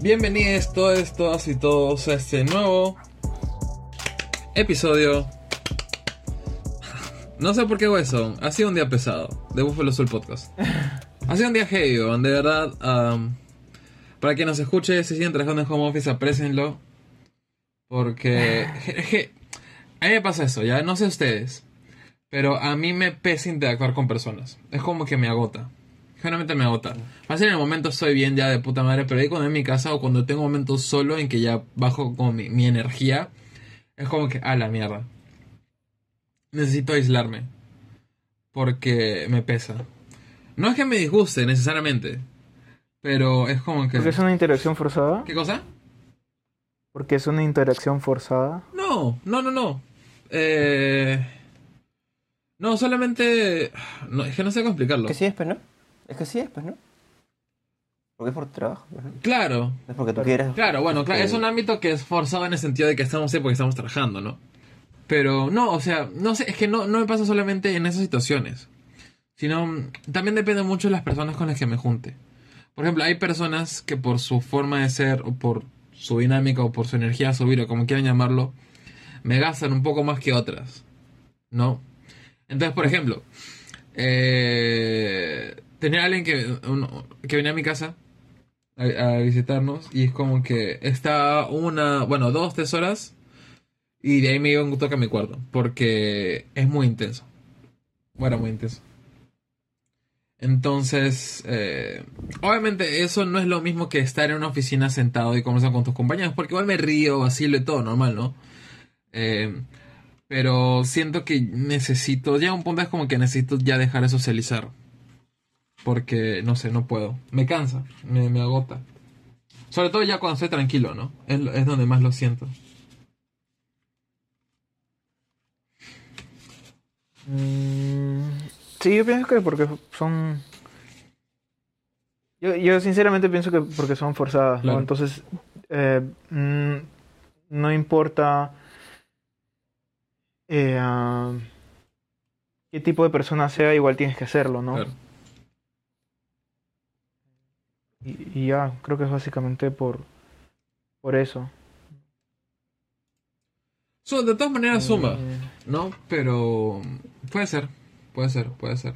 Bienvenidos todos, todas y todos a este nuevo episodio. No sé por qué hago eso. Ha sido un día pesado de Buffalo Soul Podcast. Ha sido un día heavy, de verdad. um, para quien nos escuche, si siguen trabajando en home office, aprécienlo. Porque je- je- a mí me pasa eso, ya no sé ustedes. Pero a mí me pesa interactuar con personas. Es como que me agota. Generalmente me agota. Fácil en el momento estoy bien ya de puta madre, pero ahí cuando en mi casa o cuando tengo momentos solo en que ya bajo como mi, mi energía, es como que, a la mierda. Necesito aislarme. Porque me pesa. No es que me disguste necesariamente, pero es como que... Porque es una interacción forzada. ¿Qué cosa? Porque es una interacción forzada. No, no, no, no. Eh... No, solamente... No, es que no sé cómo explicarlo. Que sí es, pues, ¿no? Es que sí es, pues, ¿no? Porque es por tu trabajo, pues, ¿no? Claro, es porque tú Claro. quieras. Claro, bueno, claro, es un ámbito que es forzado en el sentido de que estamos ahí porque estamos trabajando, ¿no? Pero no, o sea, no sé, es que no, no me pasa solamente en esas situaciones, sino también depende mucho de las personas con las que me junte. Por ejemplo, hay personas que por su forma de ser o por su dinámica o por su energía a subir o como quieran llamarlo, me gastan un poco más que otras, ¿no? Entonces, por ejemplo, eh, tenía alguien que, uno- que venía a mi casa a, a visitarnos y es como que está una, bueno, dos, tres horas y de ahí me iba un toque a mi cuarto porque es muy intenso. Bueno, muy intenso. Entonces, eh, obviamente eso no es lo mismo que estar en una oficina sentado y conversar con tus compañeros porque igual me río, vacilo y todo, normal, ¿no? Eh, pero siento que necesito, llega un punto es como que necesito ya dejar de socializar. Porque, no sé, no puedo. Me cansa, me, me agota. Sobre todo ya cuando estoy tranquilo, ¿no? Es, es donde más lo siento. Mm, sí, yo pienso que porque son. Yo, yo sinceramente pienso que porque son forzadas, ¿no? Entonces, eh, mm, no importa eh, ah, qué tipo de persona sea, igual tienes que hacerlo, ¿no? Claro. Y, y ya, creo que es básicamente por, por eso. So, de todas maneras suma, Eh, ¿no? Pero puede ser, puede ser, puede ser.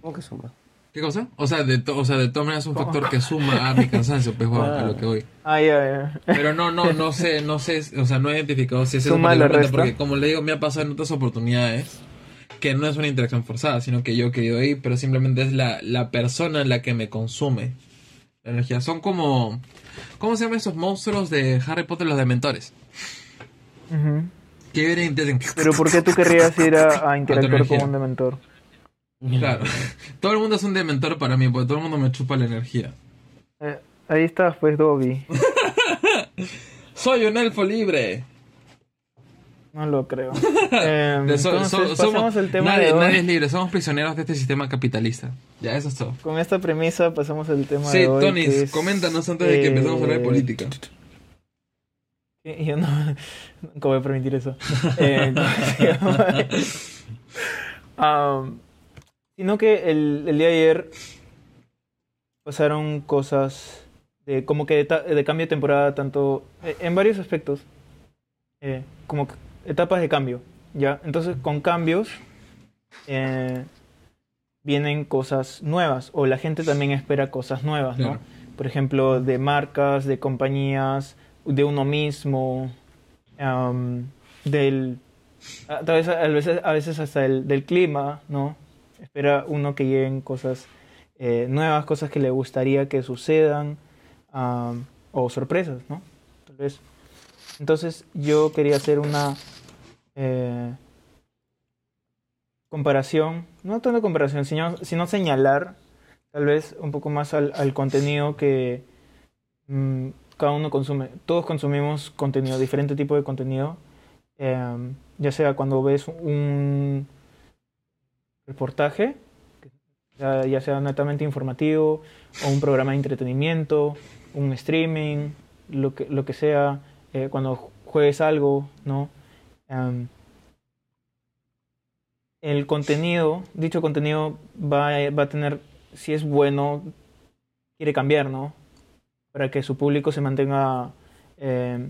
¿Cómo que suma? ¿Qué cosa? O sea, de, to- o sea, de todas maneras es un factor que suma a mi cansancio, pues, bueno, a lo que voy. Ah, ya, ya. Pero no, no, no sé, no sé, o sea, no he identificado si es resta. porque como le digo, me ha pasado en otras oportunidades que no es una interacción forzada, sino que yo he querido ir, pero simplemente es la, la persona en la que me consume la energía. Son como, ¿cómo se llaman esos monstruos de Harry Potter, los dementores? Que vienen Pero ¿por qué tú querrías ir a, a interactuar con un dementor? Claro, todo el mundo es un dementor para mí, porque todo el mundo me chupa la energía. Eh, ahí está, pues, Dobby. Soy un elfo libre. No lo creo. De so- entonces, so- pasemos somos, el tema nadie, de hoy. nadie es libre, somos prisioneros de este sistema capitalista. Ya, eso es todo. Con esta premisa pasamos el tema Sí, de hoy. Tony, que es, coméntanos antes de que empecemos a hablar de eh, política. Yo no, nunca voy a permitir eso. Eh, sino que el, el día de ayer pasaron cosas de como que de, ta- de cambio de temporada, tanto eh, en varios aspectos, eh, como que etapas de cambio, ¿ya? Entonces, con cambios eh, vienen cosas nuevas, o la gente también espera cosas nuevas, ¿no? Claro. Por ejemplo, de marcas, de compañías, de uno mismo, am, del... A veces, a veces, a veces hasta el, del clima, ¿no? Espera uno que lleguen cosas eh, nuevas, cosas que le gustaría que sucedan, am, o sorpresas, ¿no? Tal vez. Entonces yo quería hacer una eh, comparación, no tanto comparación, sino, sino señalar tal vez un poco más al, contenido que mm, cada uno consume. Todos consumimos contenido, diferente tipo de contenido, em, ya sea cuando ves un reportaje, ya, ya sea netamente informativo, o un programa de entretenimiento, un streaming, lo que, lo que sea, eh, cuando juegues algo, ¿no? Em, el contenido, dicho contenido va a, va a tener, si es bueno, quiere cambiar, ¿no? Para que su público se mantenga eh,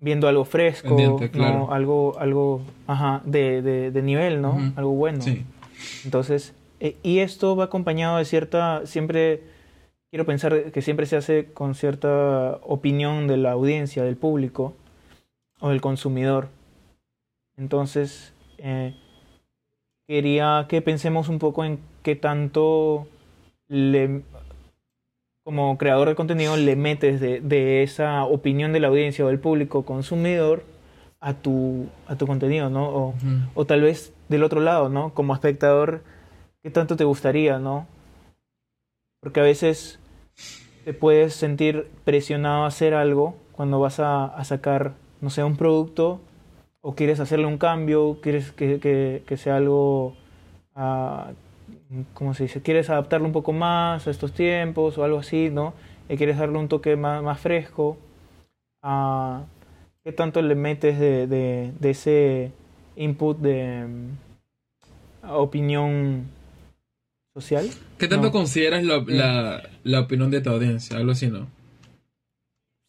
viendo algo fresco, Pendiente, ¿no? claro. algo, algo ajá, de, de- de nivel, ¿no? Algo bueno. Sí. Entonces, eh, y esto va acompañado de cierta, siempre, quiero pensar que siempre se hace con cierta opinión de la audiencia, del público o del consumidor. Entonces, eh, quería que pensemos un poco en qué tanto le, como creador de contenido le metes de, de esa opinión de la audiencia o del público consumidor a tu, a tu contenido, ¿no? O tal vez del otro lado, ¿no? Como espectador, ¿qué tanto te gustaría, ¿no? Porque a veces te puedes sentir presionado a hacer algo cuando vas a, sacar, no sé, un producto o quieres hacerle un cambio, quieres que, que- que sea algo, ah, ¿cómo se dice? Quieres adaptarlo un poco más a estos tiempos o algo así, ¿no? Y quieres darle un toque más, más fresco. Ah, ¿Qué tanto le metes de, de- de ese input de mm, opinión social? ¿Qué tanto No. consideras la, la, la opinión de tu audiencia? Algo así, ¿no?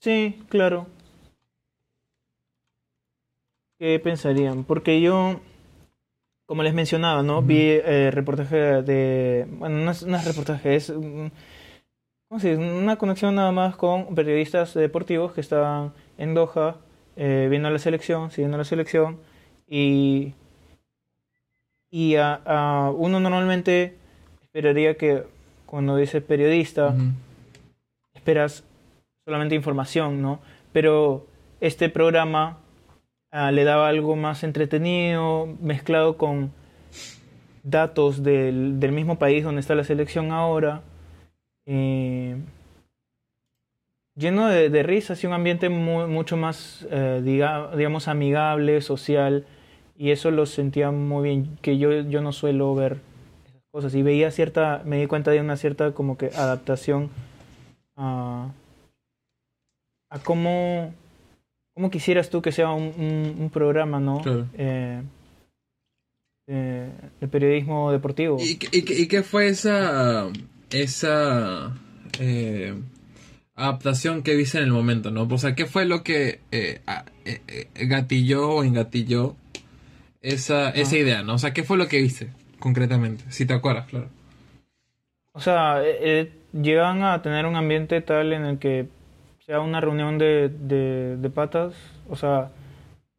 Sí, claro. ¿Qué pensarían? Porque yo, como les mencionaba, ¿no? Vi eh, reportaje de... Bueno, no es, no es reportaje, es... ¿Cómo se dice? Una conexión nada más con periodistas deportivos que estaban en Doha eh, viendo la selección, siguiendo la selección y... Y a, a uno normalmente esperaría que cuando dice periodista esperas solamente información, ¿no? Pero este programa ah, le daba algo más entretenido, mezclado con datos del, del mismo país donde está la selección ahora, eh, lleno de, de risas y un ambiente mu- mucho más, eh, diga- digamos, amigable, social, y eso lo sentía muy bien, que yo, yo no suelo ver cosas, y veía cierta, me di cuenta de una cierta como que adaptación a, a cómo, cómo quisieras tú que sea un, un- un programa, ¿no? Claro. Eh, eh, de periodismo deportivo. ¿Y, qué- y y qué fue esa, esa eh, adaptación que viste en el momento, no? O sea, ¿qué fue lo que eh, eh, eh, gatilló o engatilló esa, esa idea, no? O sea, ¿qué fue lo que viste concretamente? Si te acuerdas, claro. O sea, eh, eh, llegan a tener un ambiente tal en el que sea una reunión de, de, de patas, o sea,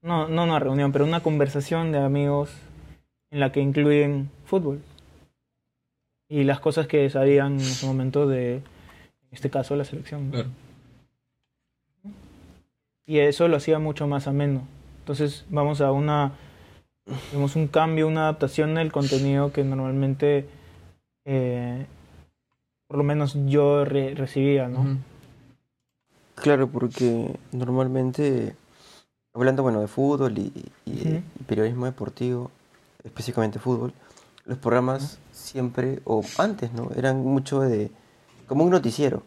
no, no una reunión, pero una conversación de amigos en la que incluyen fútbol y las cosas que sabían en ese momento de, en este caso, la selección. ¿no? Claro. Y eso lo hacía mucho más ameno. Entonces vamos a una, vemos un cambio, una adaptación del contenido que normalmente, eh, por lo menos yo re- recibía, ¿no? Claro, porque normalmente, hablando bueno de fútbol y, y periodismo deportivo, específicamente fútbol, los programas siempre, o antes, ¿no? Eran mucho de, como un noticiero,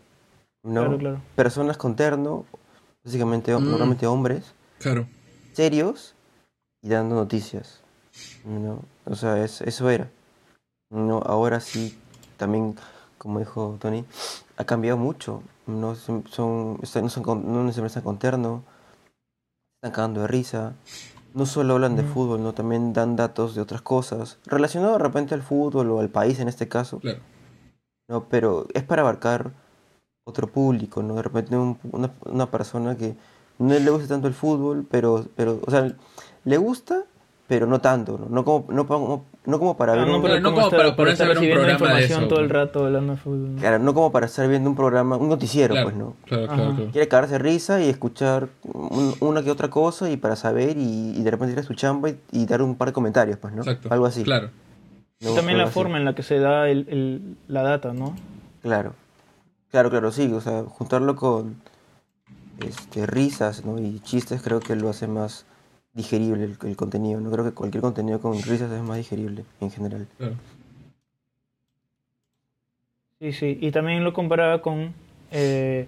¿no? Claro, claro. Personas con terno, básicamente, Mm. normalmente hombres, Claro. serios y dando noticias, ¿no? O sea, es- eso era. No, ahora sí, también, como dijo Tony, ha cambiado mucho. No son, no, son no necesariamente están con terno, están cagando de risa. No solo hablan de fútbol, ¿no? También dan datos de otras cosas, relacionado de repente al fútbol o al país en este caso, Claro. ¿no? Pero es para abarcar otro público, ¿no? De repente un- una, una persona que no le gusta tanto el fútbol, pero, pero, o sea, le gusta, pero no tanto, ¿no? No como, no, como- no como para Ah, ver no, un, pero no como estar- para para ponerse a estar ver un recibiendo programa de información eso, todo el rato hablando de fútbol. ¿no? claro, no como para estar viendo un programa, un noticiero, Claro, pues, ¿no? claro, claro, claro. Quiere cagarse de risa y escuchar un- una que otra cosa y para saber y, y de repente ir a su chamba y, y dar un par de comentarios, pues, ¿no? Exacto. Algo así. Claro. ¿no? También la así. forma en la que se da el, el- la data, ¿no? Claro, claro, claro, sí, o sea, juntarlo con este, risas ¿no? y chistes creo que lo hace más digerible el, el contenido, no creo que cualquier contenido con risas es más digerible en general. claro. Sí, sí. Y también lo comparaba con eh,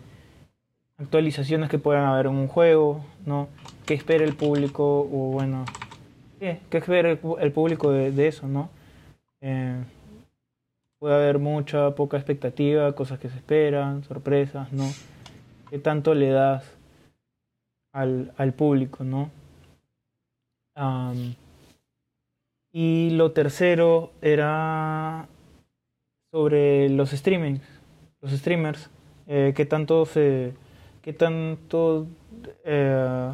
actualizaciones que puedan haber en un juego, ¿no? ¿Qué espera el público? O bueno, ¿qué espera el, público de, de eso, ¿no? Eh, puede haber mucha, poca expectativa, cosas que se esperan, sorpresas, ¿no? ¿Qué tanto le das al, al público, ¿no? Am, y lo tercero era sobre los streamings, los streamers, eh, qué tanto se, qué tanto eh,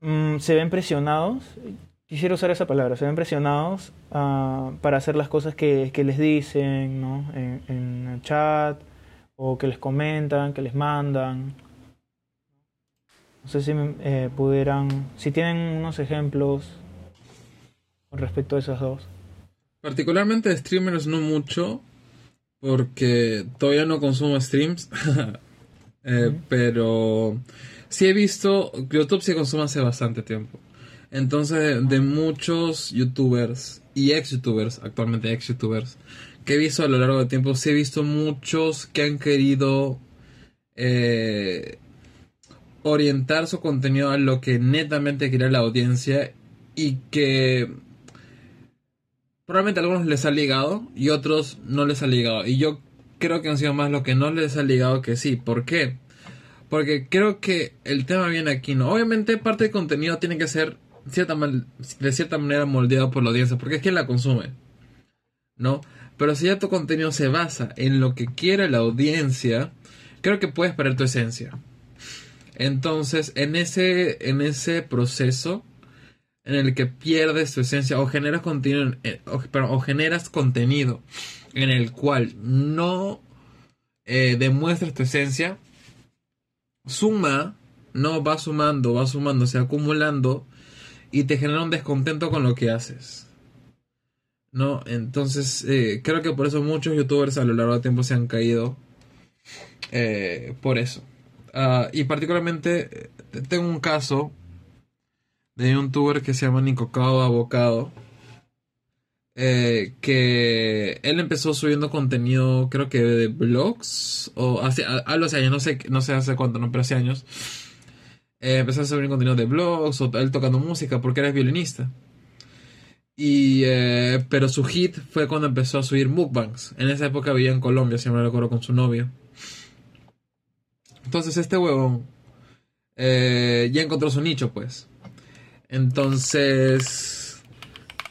mm, se ven presionados. Quisiera usar esa palabra, se ven presionados ah, para hacer las cosas que, que les dicen, ¿no? En el chat, o que les comentan, que les mandan. No sé si eh, pudieran, si tienen unos ejemplos con respecto a esos dos. Particularmente de streamers no mucho, porque todavía no consumo streams, Eh, pero sí he visto, YouTube sí consumo hace bastante tiempo. Entonces, de muchos youtubers y ex youtubers, actualmente ex youtubers, que he visto a lo largo del tiempo, sí he visto muchos que han querido eh, orientar su contenido a lo que netamente quiere la audiencia y que probablemente a algunos les ha ligado y otros no les ha ligado. Y yo creo que han sido más lo que no les ha ligado que sí. ¿Por qué? Porque creo que el tema viene aquí, ¿no? Obviamente parte del contenido tiene que ser cierta de cierta manera moldeado por la audiencia, porque es quien la consume, ¿no? Pero si ya tu contenido se basa en lo que quiere la audiencia, creo que puedes perder tu esencia. Entonces, en ese, en ese proceso en el que pierdes tu esencia o generas contenido, en- eh, o, generas contenido en el cual no eh, demuestras tu esencia, suma, no va sumando, va sumando, se acumulando y te genera un descontento con lo que haces. ¿No? Entonces, eh, creo que por eso muchos youtubers a lo largo del tiempo se han caído eh, por eso. Ah, y particularmente, eh, tengo un caso de un youtuber que se llama Nicocado Abocado. eh, que él empezó subiendo contenido, creo que de blogs, o hace años, no sé, no sé hace cuánto, no, pero hace años. Eh, empezó a subir contenido de blogs, o él tocando música, porque era violinista. Y, eh, pero su hit fue cuando empezó a subir mukbangs. En esa época vivía en Colombia, si no me recuerdo, con su novio. Entonces este huevón eh, ya encontró su nicho, pues. Entonces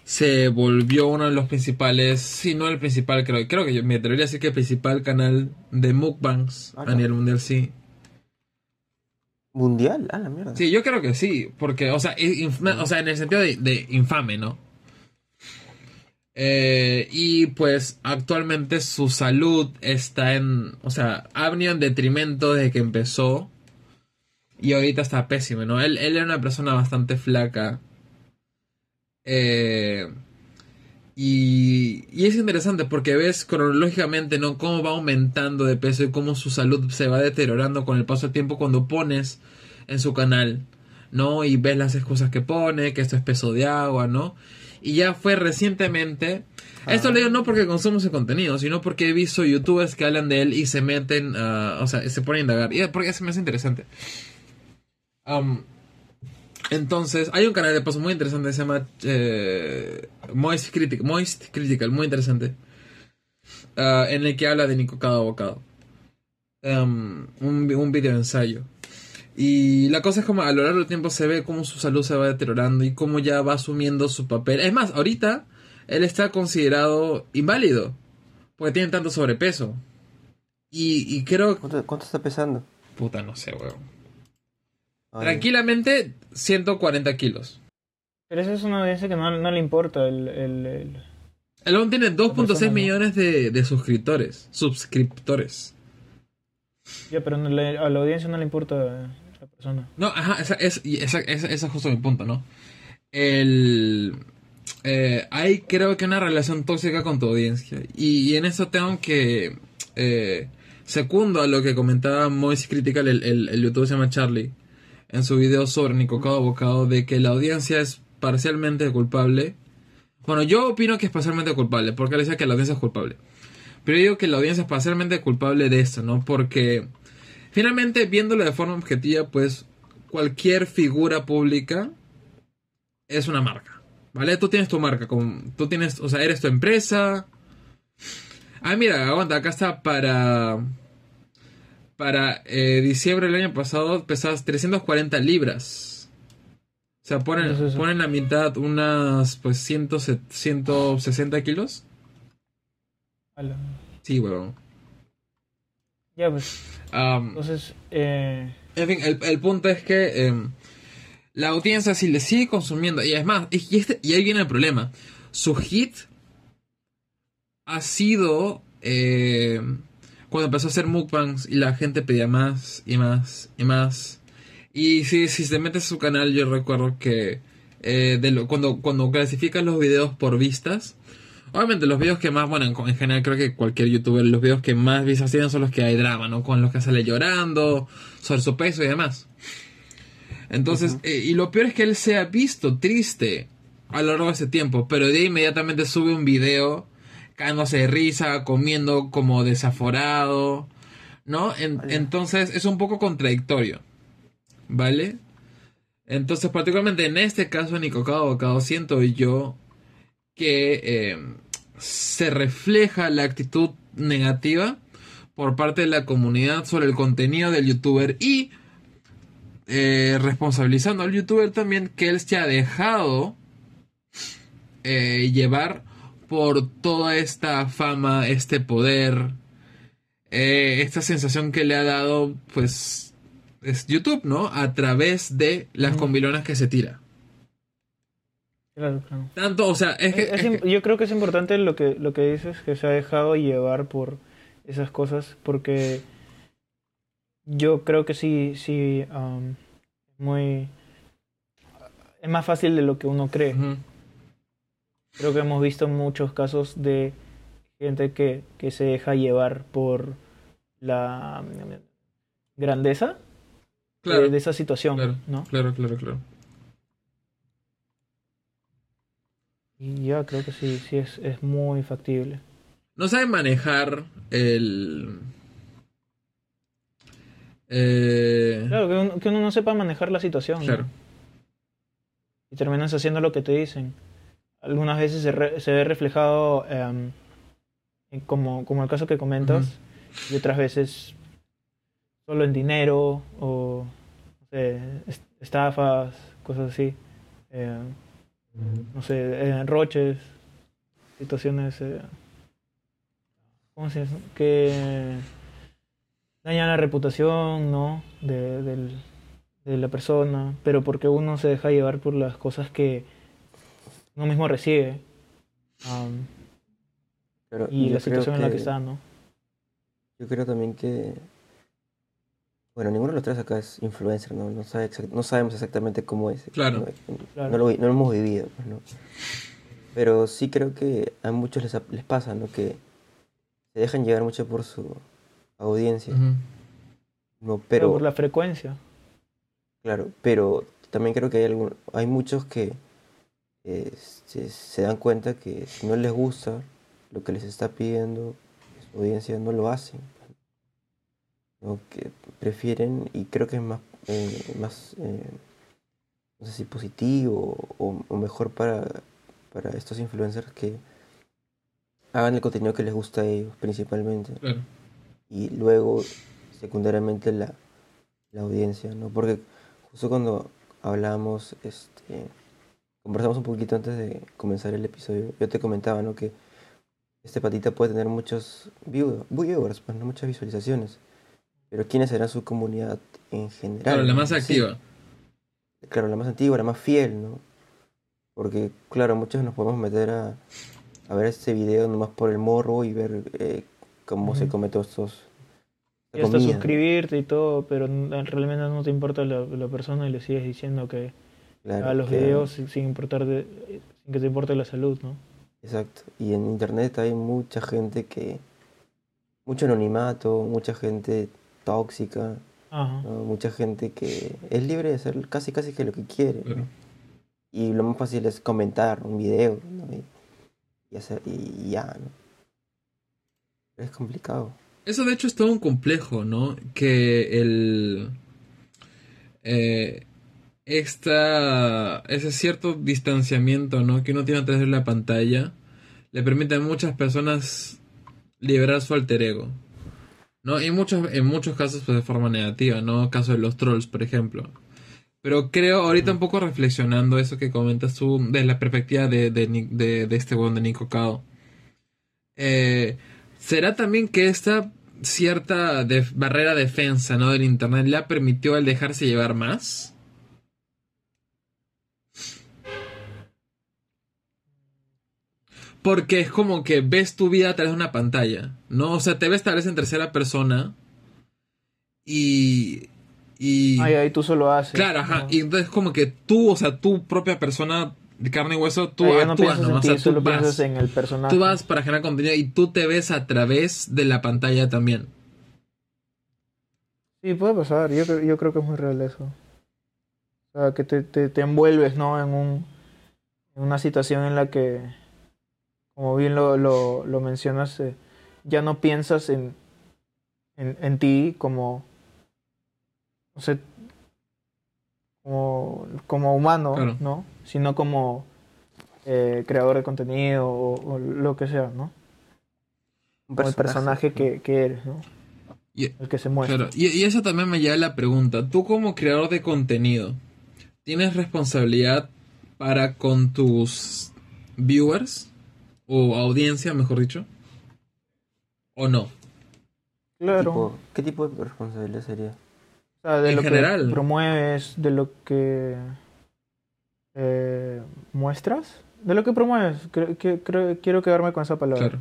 se volvió uno de los principales, si no el principal, creo, creo que yo me atrevería a decir que el principal canal de mukbangs Ah, a nivel mundial, sí. Mundial, ah, la mierda. Sí, yo creo que sí, porque, o sea, inf- o sea en el sentido de, de infame, ¿no? Eh, y pues actualmente su salud está en, o sea, ha venido en detrimento desde que empezó y ahorita está pésimo, ¿no? Él, él era una persona bastante flaca. Eh, y, y es interesante porque ves cronológicamente, ¿no? Cómo va aumentando de peso y cómo su salud se va deteriorando con el paso del tiempo cuando pones en su canal, ¿no? Y ves las excusas que pone, que esto es peso de agua, ¿no? Y ya fue recientemente. Esto Ah. lo digo no porque consumo ese contenido, sino porque he visto youtubers que hablan de él y se meten, a- o sea, se ponen a indagar. Y porque se me hace interesante. Entonces, hay un canal de paso muy interesante que se llama eh, Moist, Critic- Moist Critical, muy interesante. ah, en el que habla de Nico cada bocado. Un video ensayo. Y la cosa es como a lo largo del tiempo se ve cómo su salud se va deteriorando y cómo ya va asumiendo su papel. Es más, ahorita él está considerado inválido porque tiene tanto sobrepeso. Y, y creo... ¿Cuánto, cuánto está pesando? Puta, no sé, weón. Ay, Tranquilamente, 140 kilos. Pero eso es una audiencia que no, no le importa el, el- el- El tiene 2.6 persona, ¿no? millones de, de suscriptores. Suscriptores. Ya, pero no le- a la audiencia no le importa persona. No, ajá, esa, es, esa, esa, esa es justo mi punto, ¿no? El... eh, hay creo que una relación tóxica con tu audiencia. Y, en eso tengo que... Eh, a lo que comentaba Moise Critical, el, el, el youtuber se llama Charlie, en su video sobre Nicocado Bocado, de que la audiencia es parcialmente culpable. Bueno, yo opino que es parcialmente culpable, porque él decía que la audiencia es culpable. Pero yo digo que la audiencia es parcialmente culpable de esto, ¿no? Porque finalmente, viéndolo de forma objetiva, pues cualquier figura pública es una marca, ¿vale? Tú tienes tu marca, como, tú tienes, o sea, eres tu empresa, Ah, mira, aguanta, acá está para. Para eh, diciembre del año pasado pesabas 340 libras. O sea, ponen, ponen la mitad unas pues 100, 160 kilos. Ala. Sí, huevón. Ya, pues. Am, Entonces, eh, En fin, el, el punto es que em, la audiencia si le sigue consumiendo, y es más, y, este- y ahí viene el problema. Su hit ha sido eh, cuando empezó a hacer mukbangs y la gente pedía más y más y más. Y si, si te metes a su canal, yo recuerdo que eh, de lo- cuando, cuando clasificas los videos por vistas, obviamente los videos que más, bueno, en, en general creo que cualquier youtuber, los videos que más vistas tienen son los que hay drama, ¿no? Con los que sale llorando, sobre su peso y demás. Entonces, eh, y lo peor es que él se ha visto triste a lo largo de ese tiempo, pero de inmediatamente sube un video cagándose de risa, comiendo como desaforado, ¿no? En- Vale. entonces es un poco contradictorio, ¿vale? Entonces, particularmente en este caso, Nico Bocado, siento yo que eh, se refleja la actitud negativa por parte de la comunidad sobre el contenido del youtuber y eh, responsabilizando al youtuber también que él se ha dejado eh, llevar por toda esta fama, este poder, eh, esta sensación que le ha dado, pues, es YouTube, ¿no? A través de las Ujú. combilonas que se tira. Claro, claro. Tanto, o sea, es que... Es- es es im- que- yo creo que es importante lo que, lo que dices, que se ha dejado llevar por esas cosas, porque yo creo que sí, sí, am, muy... Es más fácil de lo que uno cree. Creo que hemos visto muchos casos de gente que, que se deja llevar por la grandeza Claro, de, de esa situación, claro. ¿no? claro, claro, claro. Y ya creo que sí, sí es, es muy factible. No sabe manejar el... Eh, Claro, que uno, que uno no sepa manejar la situación. ¿no? claro. Y terminas haciendo lo que te dicen. Algunas veces se, re- se ve reflejado em, en como, como el caso que comentas, y otras veces solo en dinero o no sé, estafas, cosas así. Eh, no sé, enroches, situaciones eh, ¿cómo se dice? que dañan la reputación, ¿no? De, del- de la persona, pero porque uno se deja llevar por las cosas que uno mismo recibe Pero y la situación en la que- está, ¿no? Yo creo también que, bueno, ninguno de los tres acá es influencer, ¿no? No, sabe exact- no sabemos exactamente cómo es. Claro. No, Claro. no lo, vi- no lo hemos vivido, pues, ¿no? Pero sí creo que a muchos les, les pasa, ¿no? Que se dejan llevar mucho por su audiencia. ¿no? Pero Pero, por la frecuencia. claro, pero también creo que hay, algún- hay muchos que eh, se, se dan cuenta que si no les gusta lo que les está pidiendo su audiencia, no lo hacen. ¿No? Que prefieren, y creo que es más, eh, más eh, no sé si positivo o, o mejor para, para estos influencers que hagan el contenido que les gusta a ellos principalmente Claro. y luego secundariamente la, la audiencia, ¿no? Porque justo cuando hablamos, este, conversamos un poquito antes de comenzar el episodio, yo te comentaba, ¿no? Que este patita puede tener muchos view- viewers, pues, ¿no? muchas visualizaciones, pero ¿quiénes serán su comunidad en general? Claro, la más Sí, activa. claro, la más antigua, la más fiel, ¿no? Porque, claro, muchos nos podemos meter a, a ver este video nomás por el morro y ver eh, cómo se Ujú. come todos estos... Y hasta suscribirte y todo, pero realmente no te importa la, la persona y le sigues diciendo que Claro, haga los que- videos sin, sin importar de- sin que te importe la salud, ¿no? Exacto. Y en internet hay mucha gente que... Mucho anonimato, mucha gente tóxica, Ajá. ¿no? mucha gente que es libre de hacer casi casi que lo que quiere. Y lo más fácil es comentar un video, ¿no? Y, y hacer, y ya, ¿no? Es complicado. Eso de hecho es todo un complejo, ¿no? Que el... eh, esta, ese cierto distanciamiento, ¿no? Que uno tiene a través de la pantalla le permite a muchas personas liberar su alter ego. ¿No? Y muchos, en muchos casos pues, de forma negativa, ¿no? Caso de los trolls, por ejemplo. Pero creo, ahorita un poco reflexionando eso que comentas tú, desde la perspectiva de, de, de- este buen de Nico Cao. Eh, ¿Será también que esta cierta barrera de defensa ¿no? del internet le ha permitido el dejarse llevar más? Porque es como que ves tu vida a través de una pantalla, ¿no? O sea, te ves tal vez en tercera persona y... y Ay, ahí tú solo haces. claro, ajá. ¿no? Y entonces como que tú, o sea, tu propia persona de carne y hueso, tú no actúas en nomás. ti, O sea, tú vas, piensas en el personaje. tú vas para generar contenido y tú te ves a través de la pantalla también. Sí, puede pasar. Yo, creo- yo creo que es muy real eso. O sea, que te, te, te envuelves, ¿no? En, un, en una situación en la que, como bien lo, lo, lo mencionas, eh, ya no piensas en, en, en ti como, no sé, como, como humano, Claro. ¿no? Sino como eh, creador de contenido o, o lo que sea, ¿no? Un Como el personaje que, que eres, ¿no? Y, El que se muestra. claro, y, y eso también me lleva a la pregunta. Tú como creador de contenido, ¿tienes responsabilidad para con tus viewers? O audiencia, mejor dicho. ¿O no? Claro. Tipo- ¿Qué tipo de responsabilidad sería? O sea, de En lo general. que promueves, de lo que eh, muestras, de lo que promueves. Creo, que- creo- quiero quedarme con esa palabra. Claro.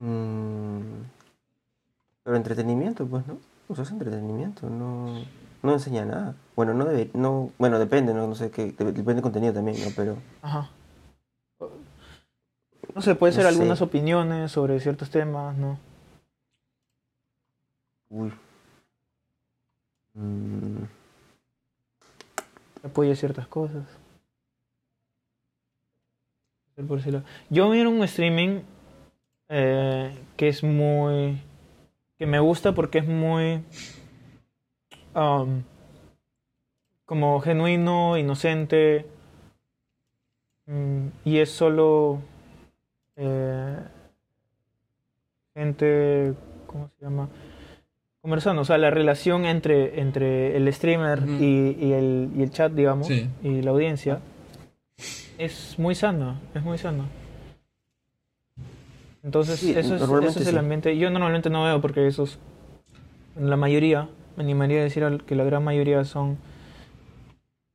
Mm, pero entretenimiento, pues, ¿no? Pues es entretenimiento, no, no enseña nada. Bueno, no debe, no, bueno, depende, no, no sé qué, dep- depende del contenido también, ¿no? Pero Ajá. No sé, puede No ser sé. algunas opiniones sobre ciertos temas, ¿no? Uy. Mm, Apoya ciertas cosas. Yo miro un streaming eh, que es muy. que me gusta porque es muy. um, como genuino, inocente. mm, y es solo. Eh, gente. ¿Cómo se llama? Conversando, o sea, la relación entre, entre el streamer y, y el, y el chat, digamos, Sí. y la audiencia, es muy sana, es muy sana. Entonces, Sí, eso, es, eso es el ambiente. Yo normalmente no veo porque esos, la mayoría, me animaría a decir que la gran mayoría son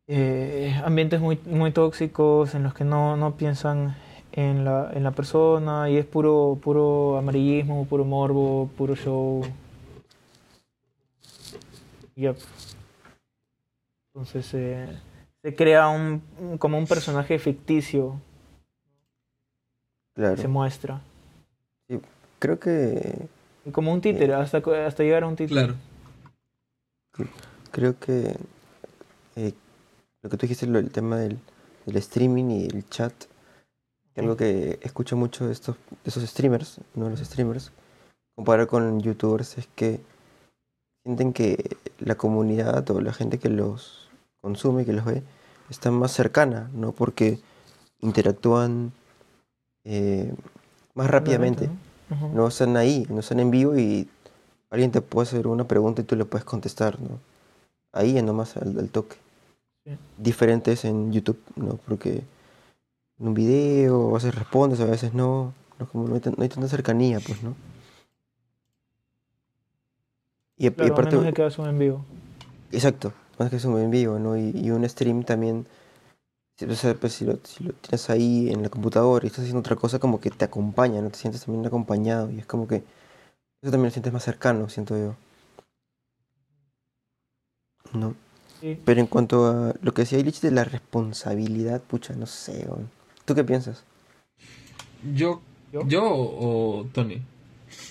eh, ambientes muy, muy tóxicos en los que no, no piensan en la, en la persona y es puro, puro amarillismo, puro morbo, puro show. Yep. Entonces eh, se crea un, como un personaje ficticio que se muestra. Creo que, como un títere, hasta, hasta llegar a un títere. Claro. creo que eh, lo que tú dijiste, lo- el tema del, del streaming y el chat, algo que escucho mucho de estos, de esos streamers, no los streamers, comparado con youtubers, es que sienten que la comunidad o la gente que los consume, que los ve, está más cercana, ¿no? Porque interactúan eh, más rápidamente. ¿no? Están ahí, no están en vivo y alguien te puede hacer una pregunta y tú le puedes contestar, ¿no? Ahí nomás al, al toque. Sí. Diferentes en YouTube, ¿no? Porque en un video a veces respondes, a veces no. No, como no, hay, tan- no hay tanta cercanía, pues, ¿no? Y, y Claro, a aparte, menos de que un en vivo. exacto, más que es un en vivo, ¿no? Y, y un stream también, si, o sea, pues, si, lo, si lo tienes ahí en la computadora y estás haciendo otra cosa, como que te acompaña, ¿no? Te sientes también acompañado y es como que eso también lo sientes más cercano, siento yo. ¿No? Sí. Pero en cuanto a lo que decía Illich de la responsabilidad, pucha, no sé, weón. ¿Tú qué piensas? Yo, ¿Yo? yo o, o Tony.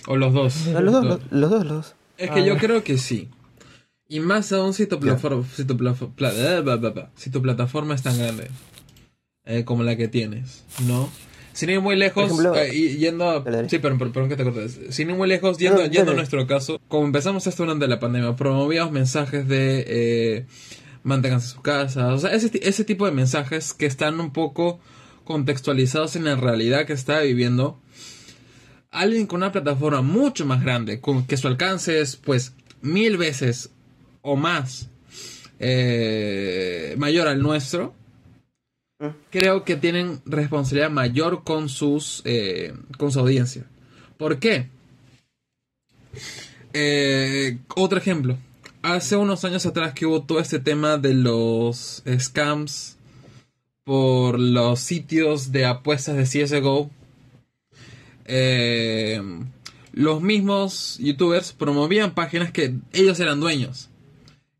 O los dos. No, los dos, los, los dos, los dos. Es que Ah, yo creo que sí. Y más aún si tu, plataforma, si tu, pla- eh, bla, bla, bla, si tu plataforma es tan grande eh, como la que tienes, ¿no? Sin ir muy lejos, ejemplo- eh, y yendo a... Sí, pero, pero, perdón que te cortes. Sin ir muy lejos, yendo, No, yendo a nuestro caso, como empezamos esto durante la pandemia, promovíamos mensajes de eh, manténganse en su casa, o sea, ese, ese tipo de mensajes que están un poco contextualizados en la realidad que está viviendo. alguien con una plataforma mucho más grande, con que su alcance es pues mil veces o más eh, mayor al nuestro, Mm. creo que tienen responsabilidad mayor con sus eh, con su audiencia. ¿Por qué? Eh, otro ejemplo. Hace unos años atrás que hubo todo este tema de los scams por los sitios de apuestas de CSGO. eh, los mismos youtubers promovían páginas que ellos eran dueños.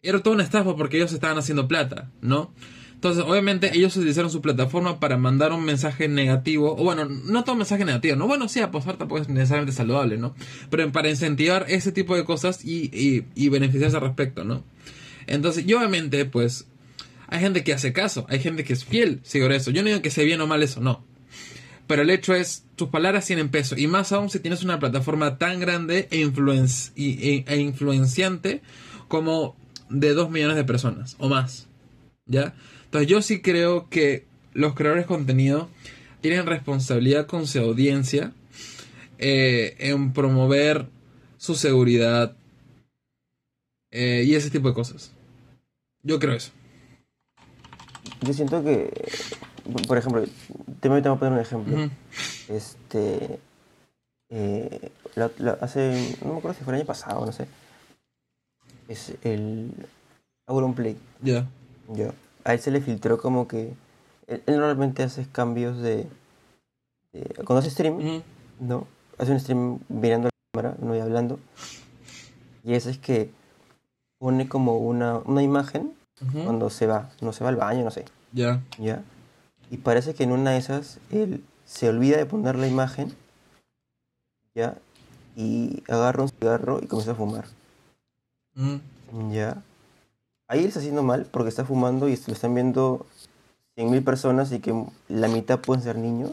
Era toda una estafa porque ellos estaban haciendo plata, ¿no? Entonces, obviamente, ellos utilizaron su plataforma para mandar un mensaje negativo. O bueno, no todo mensaje negativo, ¿no? Bueno, sí, apostar tampoco es necesariamente saludable, ¿no? Pero para incentivar ese tipo de cosas y, y, y beneficiarse al respecto, ¿no? Entonces, y obviamente, pues, hay gente que hace caso, hay gente que es fiel sobre eso. Yo no digo que sea bien o mal eso, no. Pero el hecho es, tus palabras tienen peso. Y más aún si tienes una plataforma tan grande e, e- e influenciante como de 2 millones de personas o más. ¿Ya? Entonces yo sí creo que los creadores de contenido tienen responsabilidad con su audiencia eh, en promover su seguridad eh, y ese tipo de cosas. Yo creo eso. Yo siento que, por ejemplo, te voy a poner un ejemplo. Este. eh, la- la- hace. No me acuerdo si fue el año pasado, no sé. Es el. Auronplay. Ya. Ya. A él se le filtró como que. Él, él normalmente hace cambios de. de- cuando hace stream. ¿no? Hace un stream mirando la cámara, no y hablando. Y eso es que pone como una, una imagen Ujú. cuando se va. No se va al baño, no sé. Ya. ¿Ya? Y parece que en una de esas él se olvida de poner la imagen, ¿ya? Y agarra un cigarro y comienza a fumar, Mm. ¿ya? Ahí él está haciendo mal porque está fumando y lo están viendo 100.000 personas y que la mitad pueden ser niños.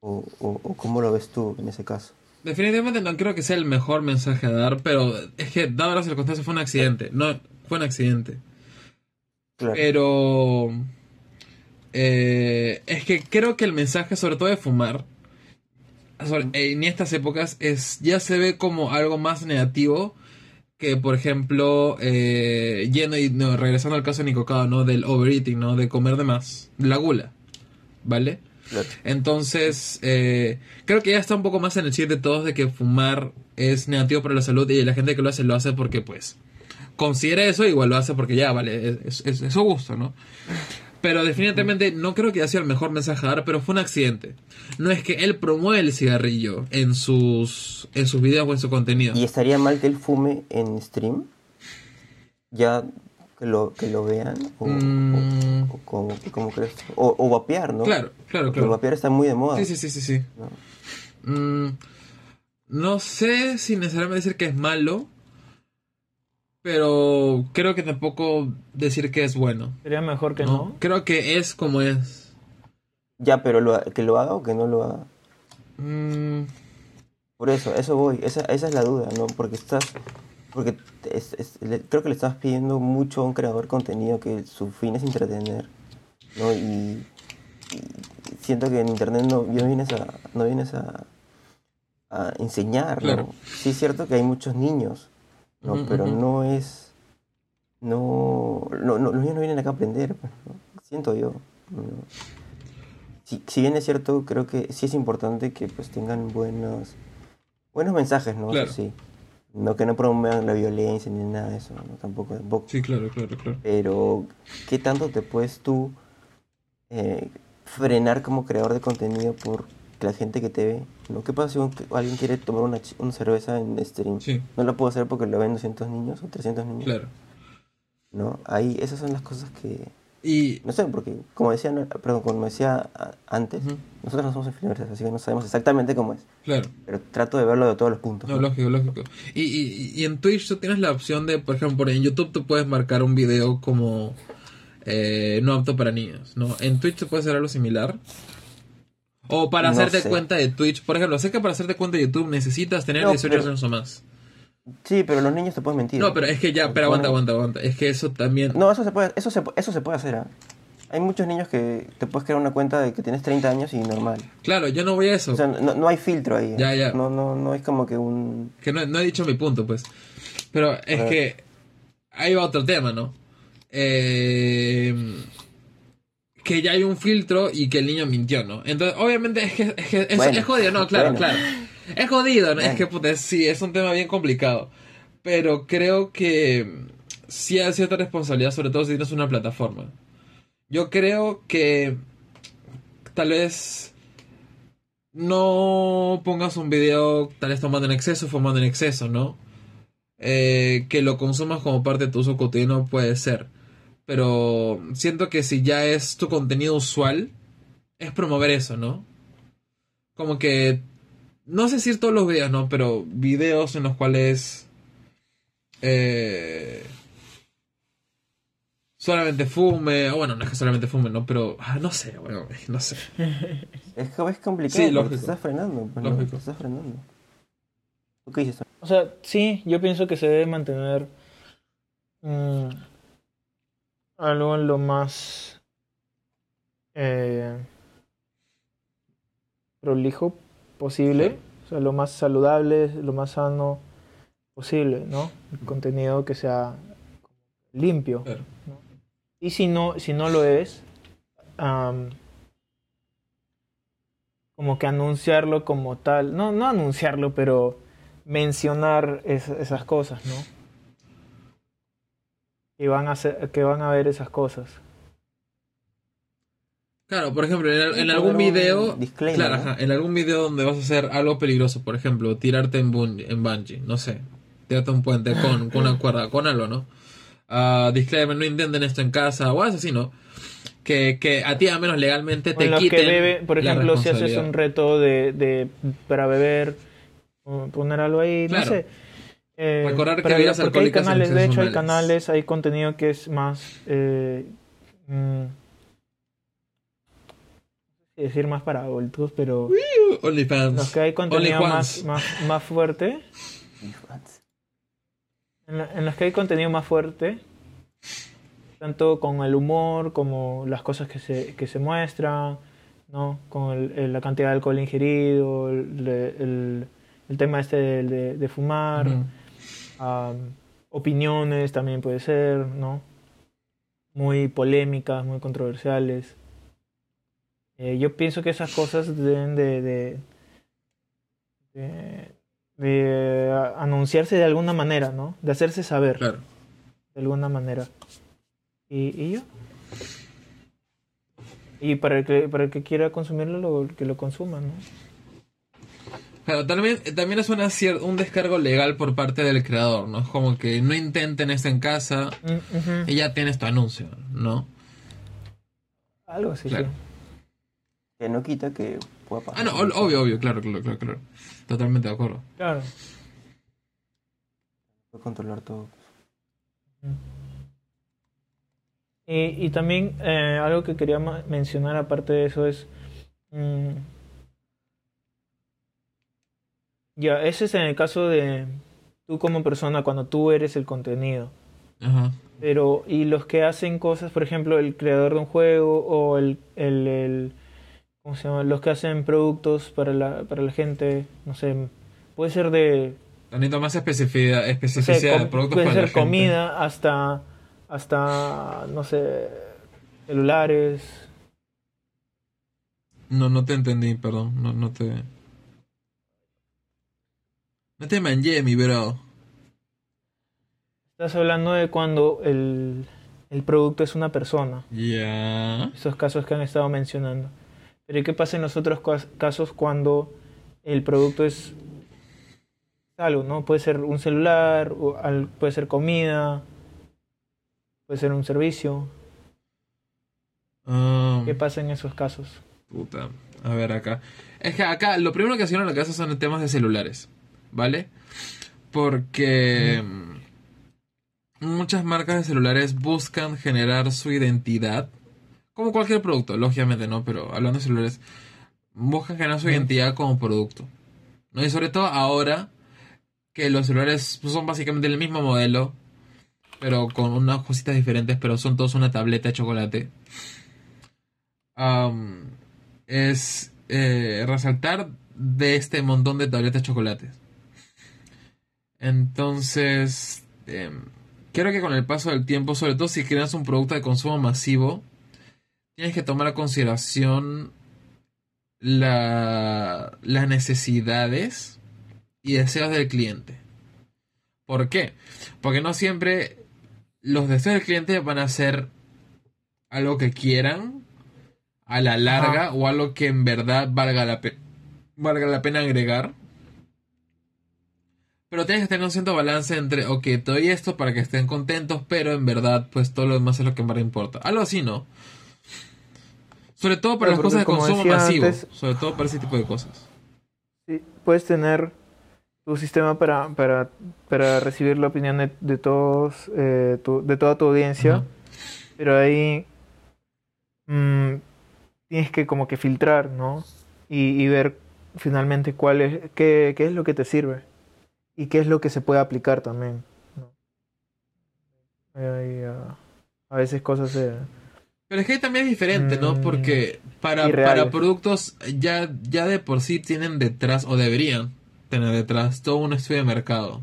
¿O, o, o cómo lo ves tú en ese caso? Definitivamente no creo que sea el mejor mensaje a dar, pero es que dada la circunstancia fue un accidente. No, fue un accidente. Claro. Pero eh, es que creo que el mensaje, sobre todo de fumar, sobre- en estas épocas, es ya se ve como algo más negativo que, por ejemplo, eh, yendo y no, regresando al caso de Nicocado, ¿no? Del overeating, ¿no? De comer de más, la gula, ¿vale? claro. Entonces, eh, creo que ya está un poco más en el chip de todos de que fumar es negativo para la salud y la gente que lo hace lo hace porque, pues, considera eso, igual lo hace porque ya, vale, es, es, es su gusto, ¿no? Pero definitivamente no creo que haya sido el mejor mensaje a dar, pero fue un accidente. No es que él promueve el cigarrillo en sus, en sus videos o en su contenido. ¿Y estaría mal que él fume en stream? ¿Ya que lo, que lo vean? ¿O, Mm. o- o cómo, cómo crees? O, o vapear, ¿no? Claro, claro, Porque claro. vapear está muy de moda. Sí, sí, sí, sí, sí. ¿no? Mm, no sé si necesariamente decir que es malo, pero creo que tampoco decir que es bueno. Sería mejor que ¿no? no. Creo que es como es. Ya, pero lo, ha- que lo haga o que no lo haga. Mm, Por eso, eso voy. Esa, esa es la duda, ¿no? Porque estás. Porque es- es- le- creo que le estás pidiendo mucho a un creador de contenido que su fin es entretener, ¿no? Y, y siento que en internet no, no vienes a, no vienes a, a enseñar, ¿no? Sí es cierto que hay muchos niños, ¿no? Pero no es... No, no, no- los niños no vienen acá a aprender, pues, ¿no? Siento yo. ¿no? Si, si bien es cierto, creo que sí es importante que pues tengan buenos, buenos mensajes, ¿no? Claro. sí. No que no promuevan la violencia ni nada de eso, ¿no? Tampoco, tampoco. sí, claro, claro, claro. Pero, ¿qué tanto te puedes tú eh, frenar como creador de contenido por la gente que te ve? ¿no? ¿Qué pasa si un- alguien quiere tomar una, una cerveza en stream? Sí, No lo puedo hacer porque lo ven 200 niños o 300 niños. claro. ¿no? Ahí, esas son las cosas que... Y. No sé, porque como decía, perdón, como decía a- antes, nosotros no somos influencers, así que no sabemos exactamente cómo es. Claro. Pero trato de verlo de todos los puntos. No, ¿no? lógico, lógico. Y, y, y en Twitch tú tienes la opción de, por ejemplo, en YouTube tú puedes marcar un video como eh, no apto para niños, ¿no? En Twitch tú puedes hacer algo similar. O para No hacerte sé. cuenta de Twitch, por ejemplo, sé que para hacerte cuenta de YouTube necesitas tener No, 18 pero- años o más. Sí, pero los niños te pueden mentir. No, pero es que ya, pero aguanta, aguanta, aguanta. Es que eso también. No, eso se puede, eso se, eso se puede hacer, ¿ah? Hay muchos niños que te puedes crear una cuenta de que tienes 30 años y normal. Claro, yo no voy a eso. O sea, no, no hay filtro ahí. ¿eh? Ya, ya. No, no, no es como que un... que no, no he dicho mi punto, pues. Pero es que ahí va otro tema, ¿no? Eh, que ya hay un filtro y que el niño mintió, ¿no? Entonces, obviamente es que es, que es, Bueno, es jodido, ¿no? Claro, bueno. claro. Es jodido, ¿no? Es que, puta, sí, es un tema bien complicado. Pero creo que sí hay cierta responsabilidad, sobre todo si tienes una plataforma. Yo creo que tal vez no pongas un video tal vez tomando en exceso, fumando en exceso, ¿no? Eh, que lo consumas como parte de tu uso cotidiano puede ser. Pero siento que si ya es tu contenido usual, es promover eso, ¿no? Como que, no sé si todos los videos, ¿no? Pero videos en los cuales eh, solamente fume, o bueno, no es que solamente fume, ¿no? Pero, ah, no sé, bueno, no sé. Es, que es complicado Sí, porque lógico. te estás frenando. Pues, ¿no? Lógico. Te estás frenando. ¿Tú qué dices? O sea, sí, yo pienso que se debe mantener mm, algo lo más eh, prolijo posible, o sea, lo más saludable, lo más sano posible, ¿no? El contenido que sea limpio. Claro. ¿no? Y si no, si no lo es, como que anunciarlo como tal, no, no anunciarlo, pero mencionar es- esas cosas, ¿no? Que van a que van a ver esas cosas. Claro, por ejemplo, en, algún video, claro, ¿no? ajá, en algún video donde vas a hacer algo peligroso, por ejemplo, tirarte en, bun- en bungee, no sé, tirarte un puente con, con una cuerda, con algo, ¿no? Ah, disclaimer, no intenten esto en casa, o algo así, ¿no? Que, que a ti, al menos legalmente, te quiten que bebe, por la ejemplo, si haces un reto de, de para beber, poner algo ahí, Claro. no sé. Eh, Recordar que bebidas hay alcohólicas en canales, de hecho, hay canales, hay contenido que es más, eh, mm, no sé si decir más para adultos, pero OnlyFans. los que hay contenido más, más, más fuerte, en, la- en los que hay contenido más fuerte, tanto con el humor como las cosas que se, que se muestran, ¿no? Con el- el- la cantidad de alcohol ingerido, el, el- tema este de, de- de fumar. Am, opiniones también puede ser, ¿no? Muy polémicas, muy controversiales. Eh, yo pienso que esas cosas deben de, de, de- de a- anunciarse de alguna manera, ¿no? De hacerse saber Claro. de alguna manera. Y, y yo. Y para el que, para el que quiera consumirlo, lo, que lo consuma, ¿no? Claro, también, también es una cier- un descargo legal por parte del creador, ¿no? Es como que no intenten esto en casa Mm, y ya tienes tu anuncio, ¿no? Algo así, Claro. sí. Que no quita que pueda pasar. Ah, no, ob- obvio, obvio, claro, claro, claro, claro. Totalmente de acuerdo. Claro. Puede controlar todo. Y, y también eh, algo que quería mencionar aparte de eso es... mm, ya, ese es en el caso de tú como persona, cuando tú eres el contenido. Ajá. Pero, y los que hacen cosas, por ejemplo, el creador de un juego o el, el, el- ¿cómo se llama? Los que hacen productos para la, para la gente, no sé, puede ser de, Necesito más especificidad, especificidad de com- productos puede para ser la gente. comida hasta, hasta, no sé, celulares. No, no te entendí, perdón. No, no te. No te manché, mi bro. Estás hablando de cuando el, el producto es una persona, Ya. esos casos que han estado mencionando. Pero ¿y qué pasa en los otros cas- casos cuando el producto es algo, ¿no? Puede ser un celular, o al- puede ser comida, puede ser un servicio. Ah, ¿Qué pasa en esos casos? puta. A ver acá. Es que acá lo primero que hacían en la casa son temas de celulares. ¿Vale? Porque. mm, Muchas marcas de celulares buscan generar su identidad. Como cualquier producto, lógicamente, ¿no? Pero hablando de celulares, buscan generar su identidad como producto. ¿no? Y sobre todo ahora que los celulares son básicamente el mismo modelo, pero con unas cositas diferentes, pero son todos una tableta de chocolate. es eh, resaltar de este montón de tabletas de chocolates. Entonces, em, creo que con el paso del tiempo, sobre todo si creas un producto de consumo masivo, tienes que tomar a consideración la- las necesidades y deseos del cliente. ¿Por qué? Porque no siempre los deseos del cliente van a ser algo que quieran a la larga o algo que en verdad valga la, pe- valga la pena agregar. Pero tienes que tener un cierto balance entre, ok, te doy esto para que estén contentos, pero en verdad, pues todo lo demás es lo que más importa. Algo así, ¿no? Sobre todo para las cosas de consumo masivo. antes- Sobre todo para ese tipo de cosas. Sí, puedes tener tu sistema para, para, para recibir la opinión de, de todos, eh, tu- de toda tu audiencia, pero ahí mm, tienes que como que filtrar, ¿no? Y, y ver finalmente cuál es, qué, qué es lo que te sirve y qué es lo que se puede aplicar también, ¿no? Hay, ah, a veces cosas... eh, Pero es que ahí también es diferente, ¿no? Mm, Porque para, irreales. para productos ya, ya de por sí tienen detrás, o deberían tener detrás, todo un estudio de mercado.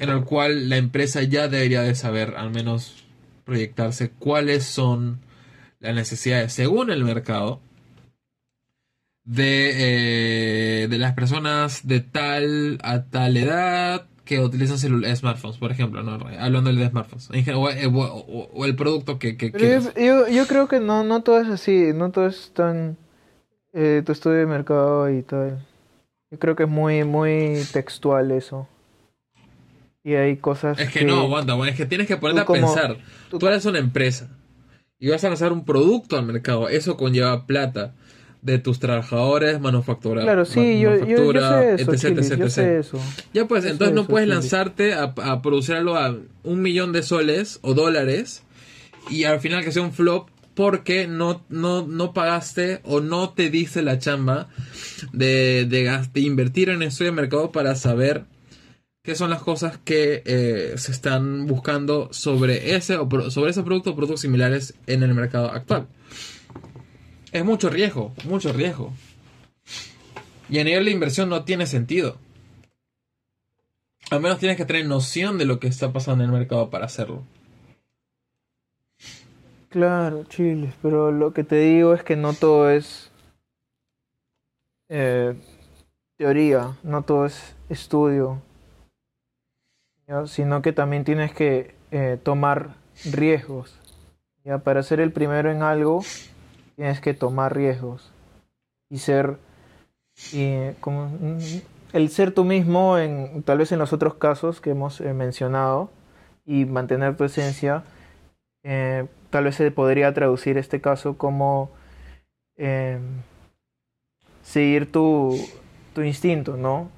En el cual la empresa ya debería de saber, al menos proyectarse, cuáles son las necesidades según el mercado de, eh, de las personas de tal a tal edad que utilizan smartphones, por ejemplo, ¿no? Hablando de smartphones. O, eh, o- el producto que, que Pero yo, yo, yo creo que no, no todo es así, no todo es tan eh, tu estudio de mercado y tal. Yo creo que es muy, muy textual eso. Y hay cosas Es que no, aguanta, bueno, es que tienes que ponerte a como- pensar. tú- Tú eres una empresa y vas a lanzar un producto al mercado. Eso conlleva plata de tus trabajadores, manufactura, Claro, sí, yo, yo, yo manufactura, sé eso, etc, Chilis, etc, yo etc. sé eso. Ya pues, Yo entonces no eso, puedes lanzarte a, a producir algo a un millón de soles o dólares y al final que sea un flop porque no, no, no pagaste o no te dice la chamba de, de, de invertir en estudio de mercado para saber qué son las cosas que eh, se están buscando sobre ese, o sobre ese producto o productos similares en el mercado actual. Es mucho riesgo, mucho riesgo. Y a nivel de inversión no tiene sentido. Al menos tienes que tener noción de lo que está pasando en el mercado para hacerlo. Claro, chiles, pero lo que te digo es que no todo es eh, teoría, no todo es estudio, sino que también tienes que eh, tomar riesgos. ¿ya? Para ser el primero en algo, tienes que tomar riesgos y ser y, como, el ser tú mismo, en, tal vez en los otros casos que hemos eh, mencionado, y mantener tu esencia. Eh, tal vez se podría traducir este caso como eh, seguir tu, tu instinto, ¿no?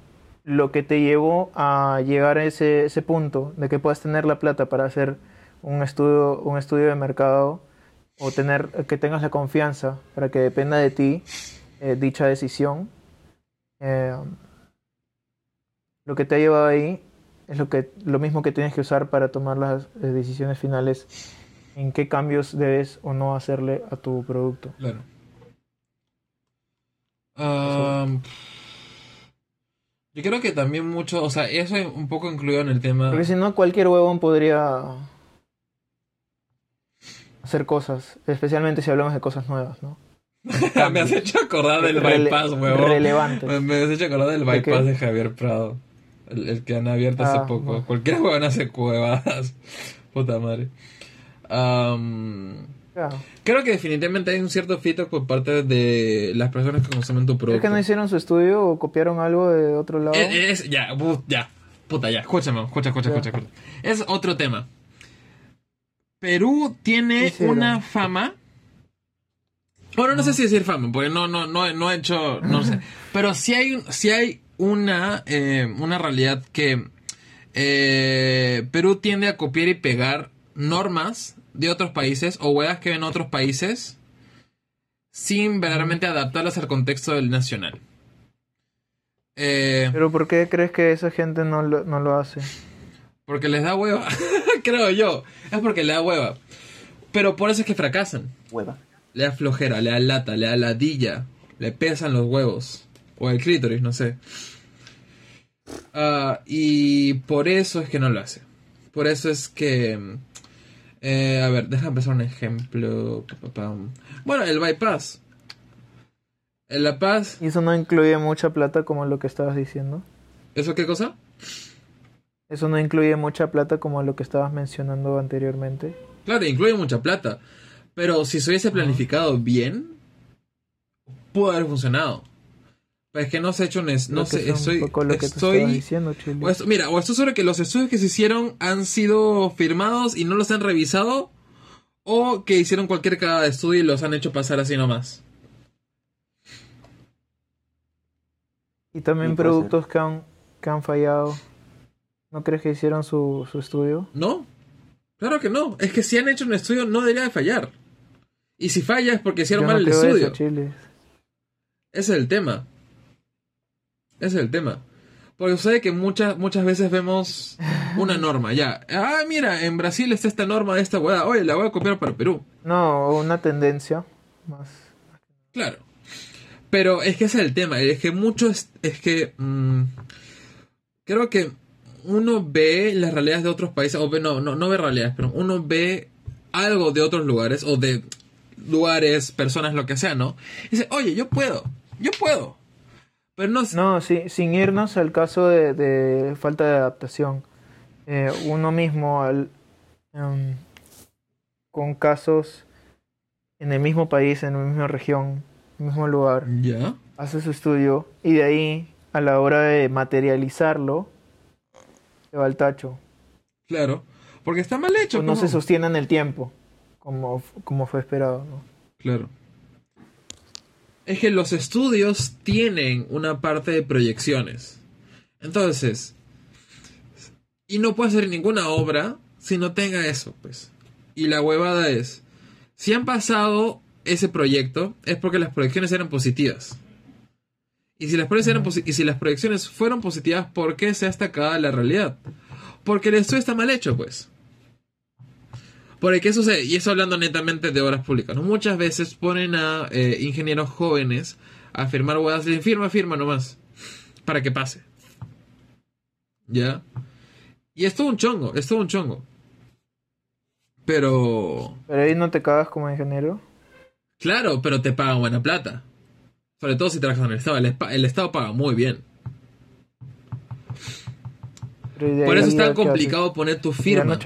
Lo que te llevó a llegar a ese, ese punto de que puedas tener la plata para hacer un estudio, un estudio de mercado o tener, que tengas la confianza para que dependa de ti eh, dicha decisión. Eh, lo que te ha llevado ahí es lo, que, lo mismo que tienes que usar para tomar las decisiones finales en qué cambios debes o no hacerle a tu producto. Claro. Am, yo creo que también mucho, o sea, eso es un poco incluido en el tema. Porque si no, cualquier huevón podría hacer cosas, especialmente si hablamos de cosas nuevas, ¿no? me has hecho acordar del Rele- bypass, huevón. Relevantes. Me, me has hecho acordar del ¿De bypass qué? de Javier Prado. El, el que han abierto hace Ah, poco. bueno. Cualquier huevón hace cuevadas. Puta madre. Claro. creo que definitivamente hay un cierto feedback por parte de las personas que consumen tu ¿Es producto. que no hicieron su estudio o copiaron algo de otro lado? Es, es- ya, ya. Puta, ya. Escúchame, escucha, escucha, escucha, escucha. Es otro tema. Perú tiene una fama. Bueno, no sé si decir fama, porque no, no, no, no he hecho, no sé. Pero sí hay, sí hay una, eh, una realidad que eh, Perú tiende a copiar y pegar normas de otros países o huevas que ven otros países sin verdaderamente adaptarlas al contexto del nacional. Eh, Pero ¿por qué crees que esa gente no lo, no lo hace? Porque les da hueva. Creo yo. Es porque les da hueva. Pero por eso es que fracasan. Hueva. le da flojera, le da lata, le da ladilla, le pesan los huevos. O el clítoris, no sé. Ah, y por eso es que no lo hace. Por eso es que... eh, a ver, déjame empezar un ejemplo. Bueno, el bypass. En La Paz, ¿Y eso no incluye mucha plata como lo que estabas diciendo? ¿eso qué cosa? ¿Eso no incluye mucha plata como lo que estabas mencionando anteriormente? Claro, incluye mucha plata. Pero si se hubiese planificado bien, pudo haber funcionado. Pero es que no se ha hecho un... es- No sé, es estoy... un poco lo que estoy diciendo, o esto- mira, o estoy sobre que los estudios que se hicieron han sido firmados y no los han revisado. O que hicieron cualquier cada estudio y los han hecho pasar así nomás. y también productos que han, que han fallado. ¿No crees que hicieron su, su estudio? ¿No? Claro que no. Es que si han hecho un estudio no debería de fallar. Y si falla es porque hicieron Yo mal no el estudio. eso, Chile. Ese es el tema. Ese es el tema. Porque sucede que muchas, muchas veces vemos una norma, ya. Ah, mira, en Brasil está esta norma de esta weá. Oye, la voy a copiar para Perú. No, una tendencia más. Claro. Pero es que ese es el tema. Es que mucho es, es que. mm, creo que uno ve las realidades de otros países. O ve, no, no, no ve realidades, pero uno ve algo de otros lugares. O de lugares, personas, lo que sea, ¿no? Y dice, oye, yo puedo. Yo puedo. Pero no, No, sí, sin irnos al caso de, de falta de adaptación. Eh, uno mismo, al, em, con casos en el mismo país, en la misma región, en el mismo lugar, Ya. hace su estudio y de ahí, a la hora de materializarlo, se va al tacho. Claro, porque está mal hecho. No se sostiene en el tiempo, como, como fue esperado. ¿no? Claro. Es que los estudios tienen una parte de proyecciones. Entonces, y no puede hacer ninguna obra si no tenga eso, pues. Y la huevada es, si han pasado ese proyecto, es porque las proyecciones eran positivas. Y si las proyecciones, eran y si las proyecciones fueron positivas, ¿por qué se ha destacado la realidad? Porque el estudio está mal hecho, pues. Porque ¿qué sucede? Y eso hablando netamente de obras públicas. ¿no? Muchas veces ponen a eh, ingenieros jóvenes a firmar huevas y dicen, firma, firma nomás. Para que pase. ¿Ya? Y es todo un chongo, es todo un chongo. Pero... Pero ahí no te cagas como ingeniero. Claro, pero te pagan buena plata. Sobre todo si trabajas en el Estado. El, Estado paga muy bien. ¿y Por eso es tan complicado poner tu no firma.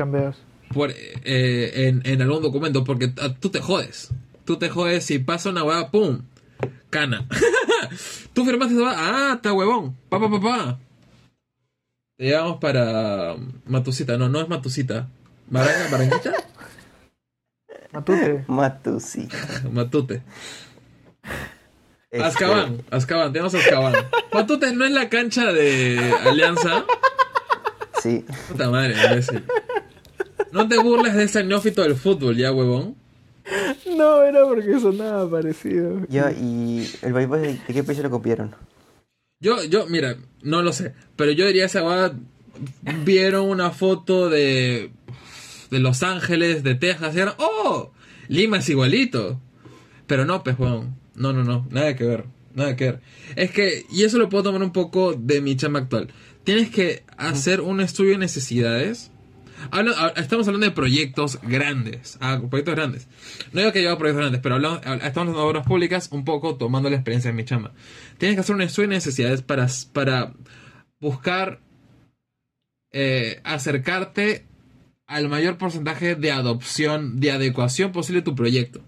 por, eh, en, en algún documento, porque ah, tú te jodes. Tú te jodes si pasa una hueá, ¡pum! Cana. tú firmaste esa hueá, ¡ah, está huevón! ¡Pa, pa, pa, pa! Te llevamos para Matusita, no, no es Matusita. ¿Baranga, ¿Baranguita? Matute. Matusi. Matute. Este, Azkaban, Azkaban, tenemos Azkaban. Matute no es la cancha de Alianza. Sí, Puta madre, imbécil. No te burles de ese neófito del fútbol, ya, huevón. No, era porque sonaba parecido. ya, y el bypass de, de qué país lo copiaron. Yo, yo, mira, no lo sé, pero yo diría esa weá, vieron una foto de de Los Ángeles, de Texas, y eran, ¡oh! Lima es igualito. Pero no, pues, weón. No, no, no, nada que ver, nada que ver. Es que, y eso lo puedo tomar un poco de mi chama actual. Tienes que hacer un estudio de necesidades. Estamos hablando de proyectos grandes, ah, proyectos grandes. No digo que lleva proyectos grandes, pero hablamos, hab- estamos hablando de obras públicas un poco tomando la experiencia de mi chama. Tienes que hacer un estudio de necesidades para, para buscar eh, acercarte al mayor porcentaje de adopción, de adecuación posible de tu proyecto.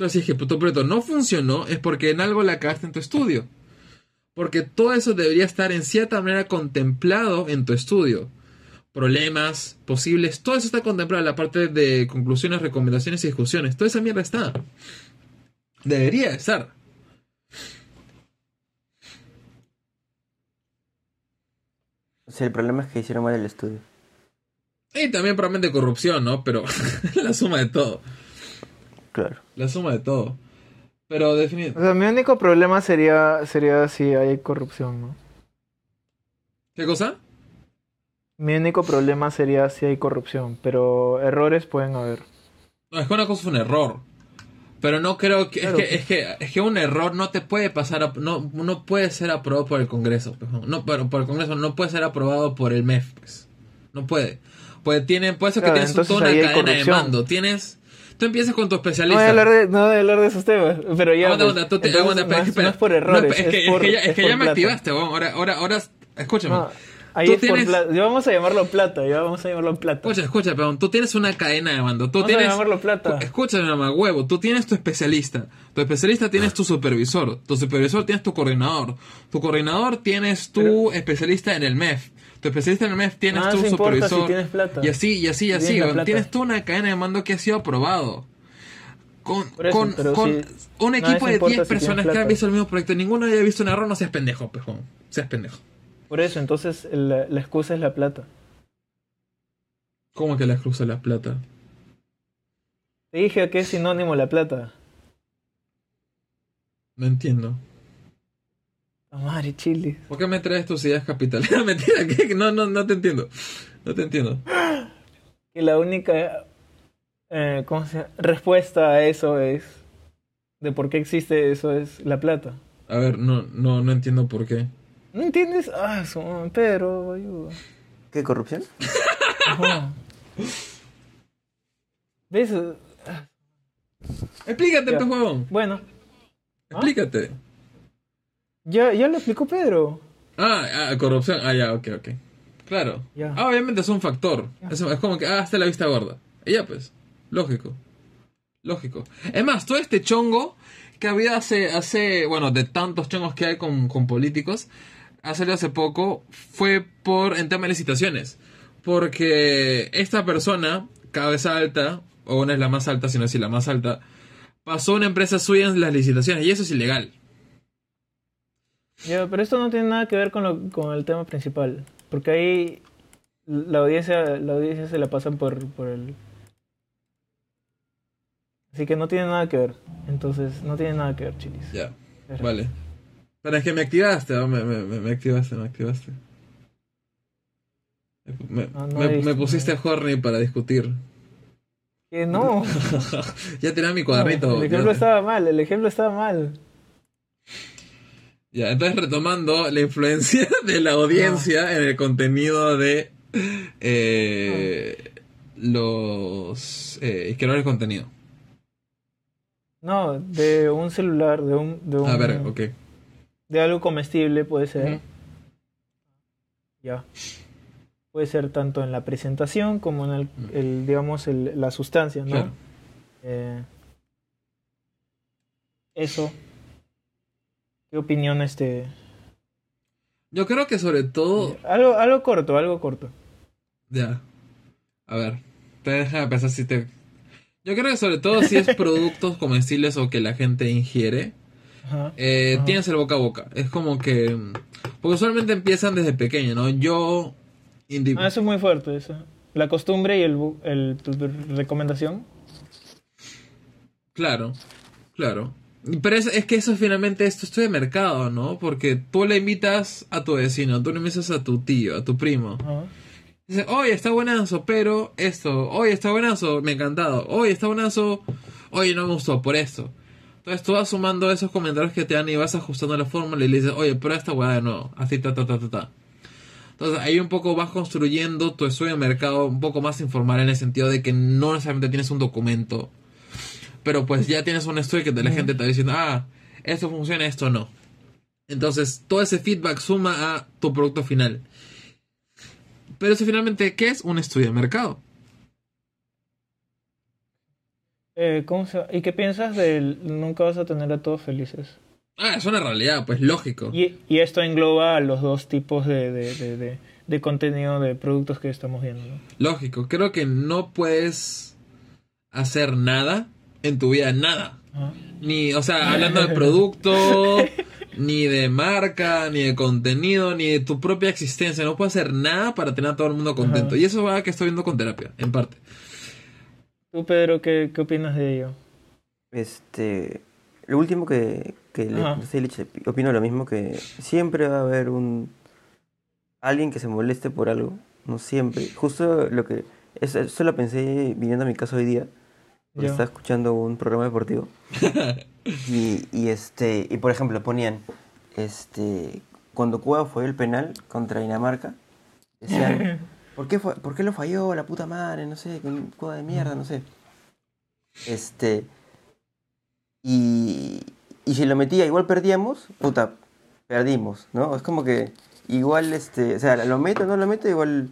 Entonces, si es que tu proyecto no funcionó, es porque en algo la cagaste en tu estudio. Porque todo eso debería estar en cierta manera contemplado en tu estudio. Problemas posibles, todo eso está contemplado en la parte de conclusiones, recomendaciones y discusiones. Toda esa mierda está. Debería estar. O sea, el problema es que hicieron mal el estudio. Y también probablemente corrupción, ¿no? Pero la suma de todo. Claro. La suma de todo. Pero O definitivamente... sea, mi único problema sería, sería si hay corrupción, ¿no? ¿Qué cosa? Mi único problema sería si hay corrupción, pero errores pueden haber. No, es que una cosa es un error. Pero no creo que, Claro. es que es que es que un error no te puede pasar a- no no puede ser aprobado por el Congreso, pues, no pero por el Congreso no puede ser aprobado por el MEF, pues. No puede. Pues tiene puede ser que Claro, tienes toda una cadena de mando, tienes tú empiezas con tu No voy, especialista. a hablar de, no voy a hablar de esos temas, pero ya. Aguanta, pues, aguanta, tú te- aguanta, pero no, es que es- no espera. es por No, errores, es que, es por- que ya, es que ya me activaste, weón. ahora ahora ahora escúchame. No, ahí Tú es tienes- por plata. Ya vamos a llamarlo plata, ya vamos a llamarlo plata. Escucha, escucha, perdón. Tú tienes una cadena de mando. Tú Vamos a tienes. llamarlo plata. Escúchame, mamá, huevo. Tú tienes tu especialista. Tu especialista tienes tu supervisor. Tu supervisor tienes tu coordinador. Tu coordinador tienes tu especialista en el MEF. Tu especialista en el MEF tienes No, tu eso importa supervisor. si tienes plata. Y así, y así, y así. tienes. Tienes tú una cadena de mando que ha sido aprobado. Con, eso, con, con si- un nada equipo de importa 10 si personas que han visto el mismo proyecto. Ninguno haya visto un error. No seas pendejo, pejón. Seas pendejo. Por eso, entonces la, la excusa es la plata. ¿Cómo que la cruz de la plata? Te dije que es sinónimo la plata. No entiendo. Madre, chile. ¿Por qué me traes tus ideas capitalistas? Mentira, ¿qué? No, no, no te entiendo. No te entiendo. Que la única eh, ¿cómo se llama? respuesta a eso es. de por qué existe eso es la plata. A ver, no, no, no entiendo por qué. ¿No entiendes? Ah, su Pedro, ayuda. ¿Qué corrupción? Ajá. ¿Ves? Explícate, Ya. pues, huevón. Bueno, Explícate. Ya, ya lo explicó Pedro. Ah, ah, corrupción. Ah, ya, ok, ok. Claro. Ya. Ah, obviamente es un factor. Es, es como que, ah, hasta la vista gorda. Y ya, pues. Lógico. Lógico. Es más, todo este chongo que había hace, hace bueno, de tantos chongos que hay con, con políticos, ha salido hace poco, fue por, en tema de licitaciones. Porque esta persona, cabeza alta, o no es la más alta, sino es la más alta, pasó una empresa suya en las licitaciones, y eso es ilegal. Ya, pero esto no tiene nada que ver con, lo, con el tema principal. Porque ahí la audiencia, la audiencia se la pasan por, por el... Así que no tiene nada que ver. Entonces, no tiene nada que ver, chilis. Ya. Vale. Pero es que me activaste, ¿no? me, me, me- me activaste, me activaste. Me, Ah, no me- visto, pusiste horny para discutir. Que no. ya tenía mi cuadernito. El ejemplo estaba mal, el ejemplo estaba mal. Ya, entonces retomando la influencia de la audiencia en el contenido de eh, los eh, creadores de contenido. No, de un celular, de un... De, un, A ver, ok. de algo comestible puede ser. Ya. Puede ser tanto en la presentación como en el, el, digamos, el- la sustancia, ¿no? Claro. Eh, eso. ¿Qué opinión este? Yo creo que sobre todo Algo, algo corto, algo corto. Ya. A ver. Te deja pensar si te. Yo creo que sobre todo si es productos comestibles o que la gente ingiere, Ajá. eh, Ajá. tienes el boca a boca. Es como que. Porque usualmente empiezan desde pequeño, ¿no? Yo. Ah, eso es muy fuerte, eso. La costumbre y el, el tu, tu recomendación. Claro, claro. Pero es, es que eso finalmente es tu estudio de mercado, ¿no? Porque tú le invitas a tu vecino, tú le invitas a tu tío, a tu primo. Ajá. Dice, oye, está buenazo, pero esto, oye, está buenazo, me ha encantado, oye, está buenazo, oye, no me gustó, por esto. Entonces tú vas sumando esos comentarios que te dan y vas ajustando la fórmula y le dices, oye, pero esta weá de nuevo, así, ta, ta, ta, ta, ta. Entonces ahí un poco vas construyendo tu estudio de mercado un poco más informal en el sentido de que no necesariamente tienes un documento, pero pues ya tienes un estudio que la gente te va diciendo, ah, esto funciona, esto no. Entonces todo ese feedback suma a tu producto final. Pero eso finalmente, ¿qué es? Un estudio de mercado. Eh, ¿cómo se- ¿Y qué piensas del nunca vas a tener a todos felices? Ah, es una realidad, pues lógico. Y, y esto engloba a los dos tipos de, de, de, de, de contenido de productos que estamos viendo. ¿no? Lógico. Creo que no puedes hacer nada en tu vida, nada. Ajá. Ni, o sea, hablando de producto, ni de marca, ni de contenido, ni de tu propia existencia. No puedes hacer nada para tener a todo el mundo contento. Ajá. Y eso va a que estoy viendo con terapia, en parte. Tú, Pedro, ¿qué, qué opinas de ello? Este, lo último que, que le contesté, Lich, opino lo mismo que siempre va a haber un alguien que se moleste por algo, no siempre. Justo lo que es- eso lo pensé viniendo a mi caso hoy día, estaba escuchando un programa deportivo. y, y este, y por ejemplo, ponían, este, cuando Cueva fue el penal contra Dinamarca, decían, ¿por qué, fue, ¿por qué lo falló la puta madre? No sé, Cueva de mierda, no sé. Este, y, y si lo metía, igual perdíamos, puta, perdimos, ¿no? Es como que igual, este, o sea, lo meto o no lo meto, igual,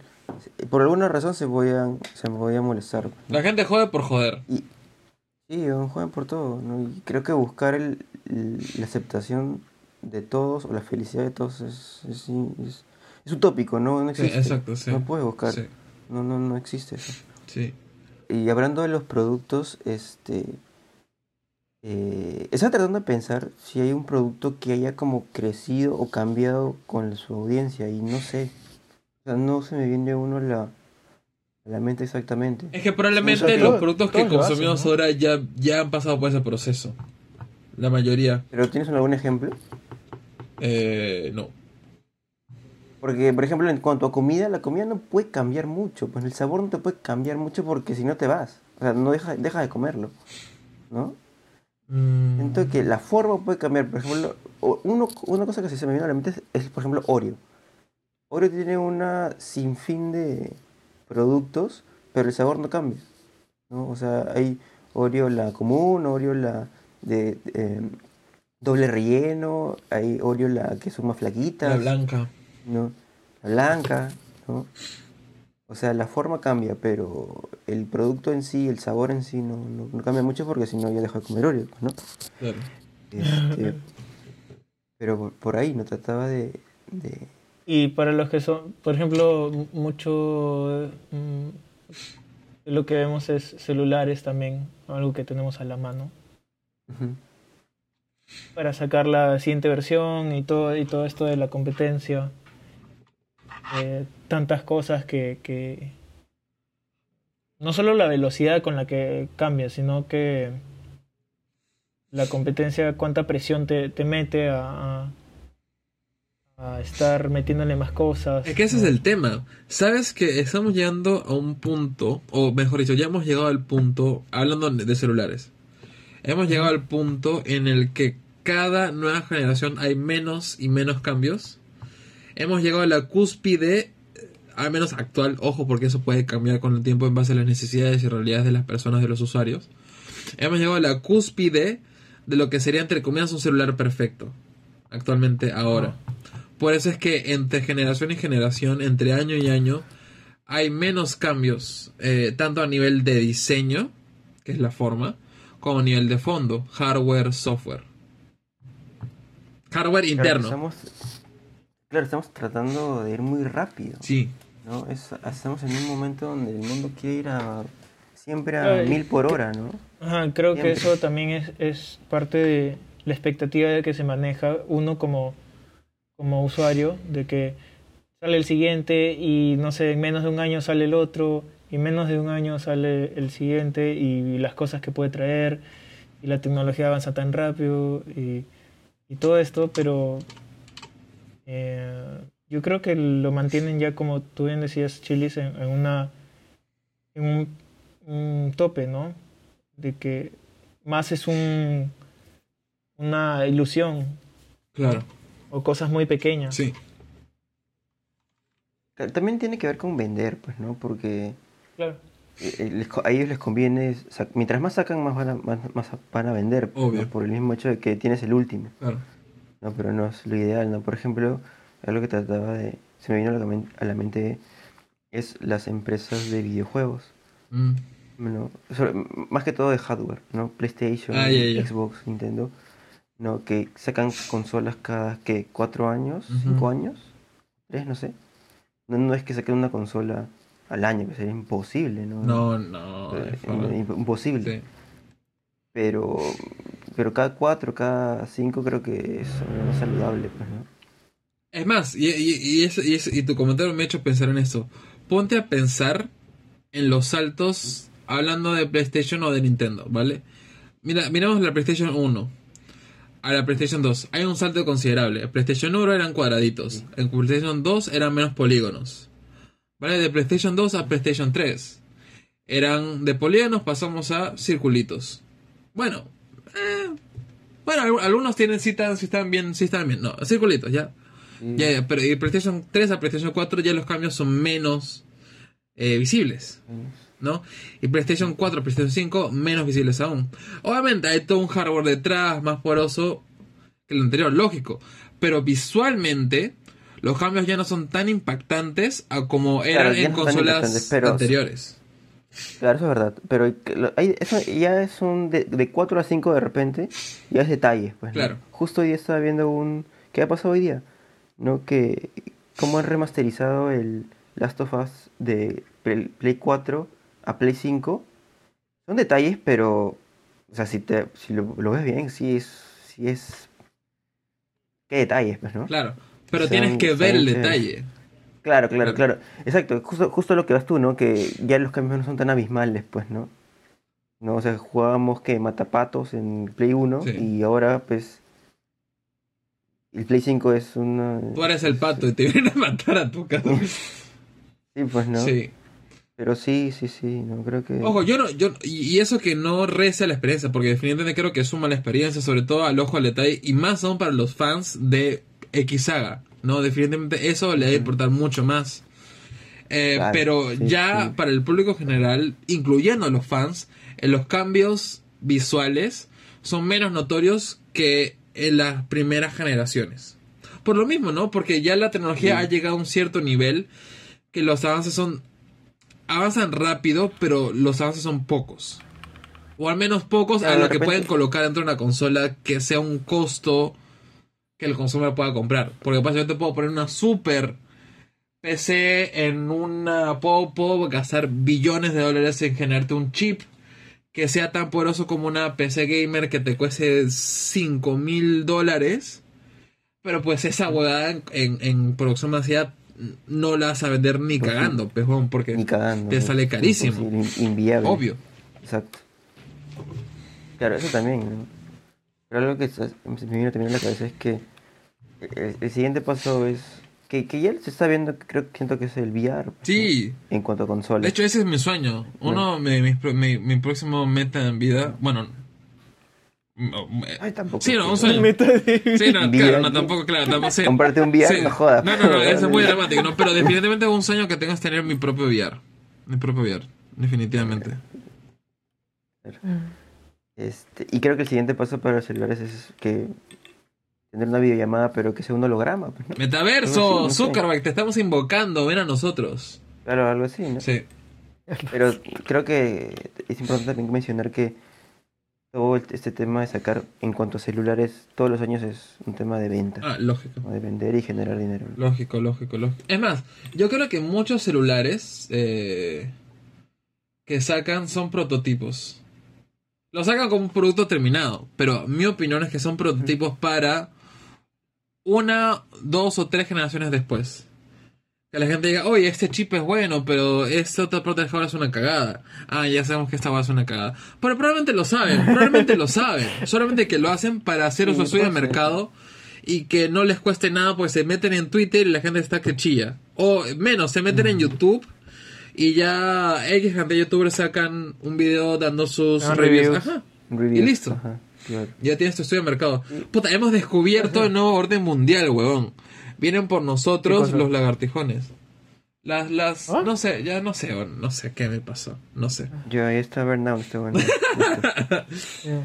por alguna razón se podían, se me podía molestar. La gente jode por joder. Y, sí, juegan por todo, ¿no? Y creo que buscar el, el- la aceptación de todos o la felicidad de todos es, es, es- es utópico, ¿no? No Sí, existe. exacto, sí. No puedes buscar. Sí, No, no, no existe eso. sí. Y hablando de los productos, este... Eh, estaba tratando de pensar si hay un producto que haya como crecido o cambiado con su audiencia y no sé. O sea, no se me viene a uno la, a la mente exactamente. Es que probablemente los productos que hacen, consumimos ¿no? ahora ya, ya han pasado por ese proceso. La mayoría. ¿Pero tienes algún ejemplo? Eh, no. Porque, por ejemplo, en cuanto a comida, la comida no puede cambiar mucho. Pues el sabor no te puede cambiar mucho porque si no te vas. O sea, no deja, deja de comerlo. ¿No? Mm, Siento que la forma puede cambiar. Por ejemplo, uno, una cosa que se me vino a la mente es, es, por ejemplo, Oreo. Oreo tiene una sinfín de productos, pero el sabor no cambia. ¿no? O sea, hay Oreo la común, Oreo la de eh, doble relleno, hay Oreo la que son más flaquitas. La blanca. ¿no? La blanca, ¿no? O sea, la forma cambia, pero el producto en sí, el sabor en sí no, no, no cambia mucho porque si no ya dejo de comer Oreo, ¿no? Claro. Este, pero por, por ahí no trataba de, de- Y para los que son, por ejemplo, mucho mm, lo que vemos es celulares también, algo que tenemos a la mano, para sacar la siguiente versión y todo, y todo esto de la competencia. Eh, tantas cosas que, que no solo la velocidad con la que cambia, sino que la competencia, cuánta presión te, te mete a, a- a estar metiéndole más cosas. Es que ese es el tema. Sabes que estamos llegando a un punto, o mejor dicho, ya hemos llegado al punto, hablando de celulares, hemos llegado al punto en el que cada nueva generación hay menos y menos cambios. Hemos llegado a la cúspide, eh, al menos actual, ojo, porque eso puede cambiar con el tiempo en base a las necesidades y realidades de las personas, de los usuarios. Hemos llegado a la cúspide de lo que sería, entre comillas, un celular perfecto. Actualmente, ahora. Por eso es que entre generación y generación, entre año y año, hay menos cambios, eh, tanto a nivel de diseño, que es la forma, como a nivel de fondo, hardware, software. Hardware Claro, interno. estamos, claro, estamos tratando de ir muy rápido, Sí, ¿no? Es- estamos en un momento donde el mundo quiere ir a siempre a Ay, mil por hora, ¿no? Ajá, creo que eso también es, es parte de la expectativa de que se maneja uno como, como usuario, de que sale el siguiente y no sé, en menos de un año sale el otro, y en menos de un año sale el siguiente y las cosas que puede traer, y la tecnología avanza tan rápido y, todo esto, pero eh, yo creo que lo mantienen ya como tú bien decías, Chilis, en, en una en un, un tope, ¿no? De que más es un una ilusión claro. O cosas muy pequeñas. Sí, También tiene que ver con vender, pues, ¿no? Porque Claro. eh, eh, les co- a ellos les conviene, mientras más sacan, más van a, más, más van a vender, pues, Obvio. ¿no? Por el mismo hecho de que tienes el último. claro. No, pero no es lo ideal, ¿no? Por ejemplo, algo que trataba de... Se me vino a la, men- a la mente es las empresas de videojuegos. Mm, Bueno, sobre- m- más que todo de hardware, ¿no? PlayStation, Ah. Xbox, Nintendo. No, que sacan consolas cada, que ¿Cuatro años? Ujú. ¿Cinco años? ¿Tres? No sé. No, no es que saquen una consola al año, que sería imposible, ¿no? No, no. Eh, im- imposible. Sí. Pero, pero cada cuatro, cada cinco creo que es más saludable, pues, ¿no? Es más, y, y, y, eso- y eso- y tu comentario me ha hecho pensar en esto. Ponte a pensar en los saltos hablando de PlayStation o de Nintendo, ¿vale? Mira, miramos la PlayStation 1 a la PlayStation 2. Hay un salto considerable. En PlayStation 1 eran cuadraditos. En PlayStation 2 eran menos polígonos. ¿Vale? De PlayStation 2 a PlayStation 3. eran de polígonos, pasamos a circulitos. Bueno, eh, bueno, al- algunos tienen, sí están, sí están bien, sí están bien, no, circulitos, ya. Sí. Ya, ya, pero de PlayStation 3 a PlayStation 4 ya los cambios son menos eh, visibles, ¿no? Y PlayStation 4 a PlayStation 5 menos visibles aún. Obviamente hay todo un hardware detrás más poroso que el anterior, lógico. Pero visualmente los cambios ya no son tan impactantes a como eran en consolas pero- anteriores. Claro, eso es verdad. Pero hay- eso ya es un de, de 4 a 5 de repente, ya es detalle, pues. ¿no? Claro. Justo hoy estaba viendo un... ¿Qué ha pasado hoy día? ¿No? Que... ¿Cómo han remasterizado el Last of Us de Play 4 a Play 5? Son detalles, pero... O sea, si, te, si lo, lo ves bien, sí es... Sí es... ¿Qué detalles, pues, no? Claro. Pero Son- tienes que ver el detalle. Claro, claro, Claro. claro. Exacto, justo, justo lo que vas tú, ¿no? Que ya los cambios no son tan abismales, pues, ¿no? No, o sea, jugábamos que matapatos en Play 1 Sí. y ahora, pues, el Play 5 es una... Tú eres el pato y te vienen a matar a tu casa. Sí, pues, ¿no? Sí. Pero sí, sí, sí, no creo que... Ojo, yo no, yo, y eso que no reza la experiencia, porque definitivamente creo que suma la experiencia, sobre todo al ojo al detalle, y más aún para los fans de X Saga, ¿no? Definitivamente eso le debe importar mucho más. Eh, Claro, pero sí, ya sí. para el público general, incluyendo a los fans, eh, los cambios visuales son menos notorios que en las primeras generaciones. Por lo mismo, ¿no? Porque ya la tecnología Sí. ha llegado a un cierto nivel que los avances son avanzan rápido, pero los avances son pocos. O al menos pocos Claro, a de lo que pueden colocar dentro de una consola que sea un costo que el consumidor pueda comprar. Porque pues, yo te puedo poner una super PC en una... Puedo, puedo gastar billones de dólares en generarte un chip que sea tan poderoso como una PC gamer que te cueste 5 mil dólares. Pero pues esa huevada en, en, en producción masiva no la vas a vender ni Pues sí. cagando, pejón, porque Ni cagando. te ¿no? sale carísimo. Imposible, inviable. obvio. Exacto. Claro, eso también, ¿no? Pero algo que me vino también a la cabeza es que el, el siguiente paso es que, que ya se está viendo, creo que siento que es el VR. pues, Sí, ¿no? En cuanto a consolas. de hecho ese es mi sueño. Uno de mis, pro- mi, mi próximo meta en vida, bueno, no, Ay, tampoco. Sí, no, un sueño. Sí, no, claro, no, tampoco, claro, tampoco, sí. Comprarte un VR, Sí. no jodas. No, no, no, eso es muy dramático, no, pero definitivamente un sueño que tengas tener mi propio VR. Mi propio VR, definitivamente. Este, y creo que el siguiente paso para los celulares es que tener una videollamada, pero que sea un holograma. Pues, ¿no? Metaverso, No, sí, no sé. Zuckerberg, te estamos invocando, ven a nosotros. Claro, algo así, ¿no? Sí. Pero creo que es importante también mencionar que todo este tema de sacar en cuanto a celulares todos los años es un tema de venta. Ah, lógico. De vender y generar dinero. Lógico, lógico, lógico. Es más, yo creo que muchos celulares eh, que sacan son prototipos. Lo sacan como un producto terminado, pero mi opinión es que son prototipos para una, dos o tres generaciones después. Que la gente diga, oye, este chip es bueno, pero este otro protector es una cagada. Ah, ya sabemos que esta va a ser una cagada. Pero probablemente lo saben, probablemente lo saben. Solamente que lo hacen para hacer Sí, su estudio de mercado y que no les cueste nada, pues se meten en Twitter y la gente está que chilla. O menos, se meten en YouTube y ya X cantidad de youtubers sacan un video dando sus Ah, reviews. reviews. Ajá. Reviews, listo. Ajá, claro. Ya tienes tu estudio de mercado. Puta, hemos descubierto el nuevo orden mundial, huevón. Vienen por ¿Qué cosa cosa? los lagartijones. Las, las, ¿Ah? no sé, ya no sé, no sé qué me pasó, no sé. Yo ahí está Burnout, está bueno. Eh,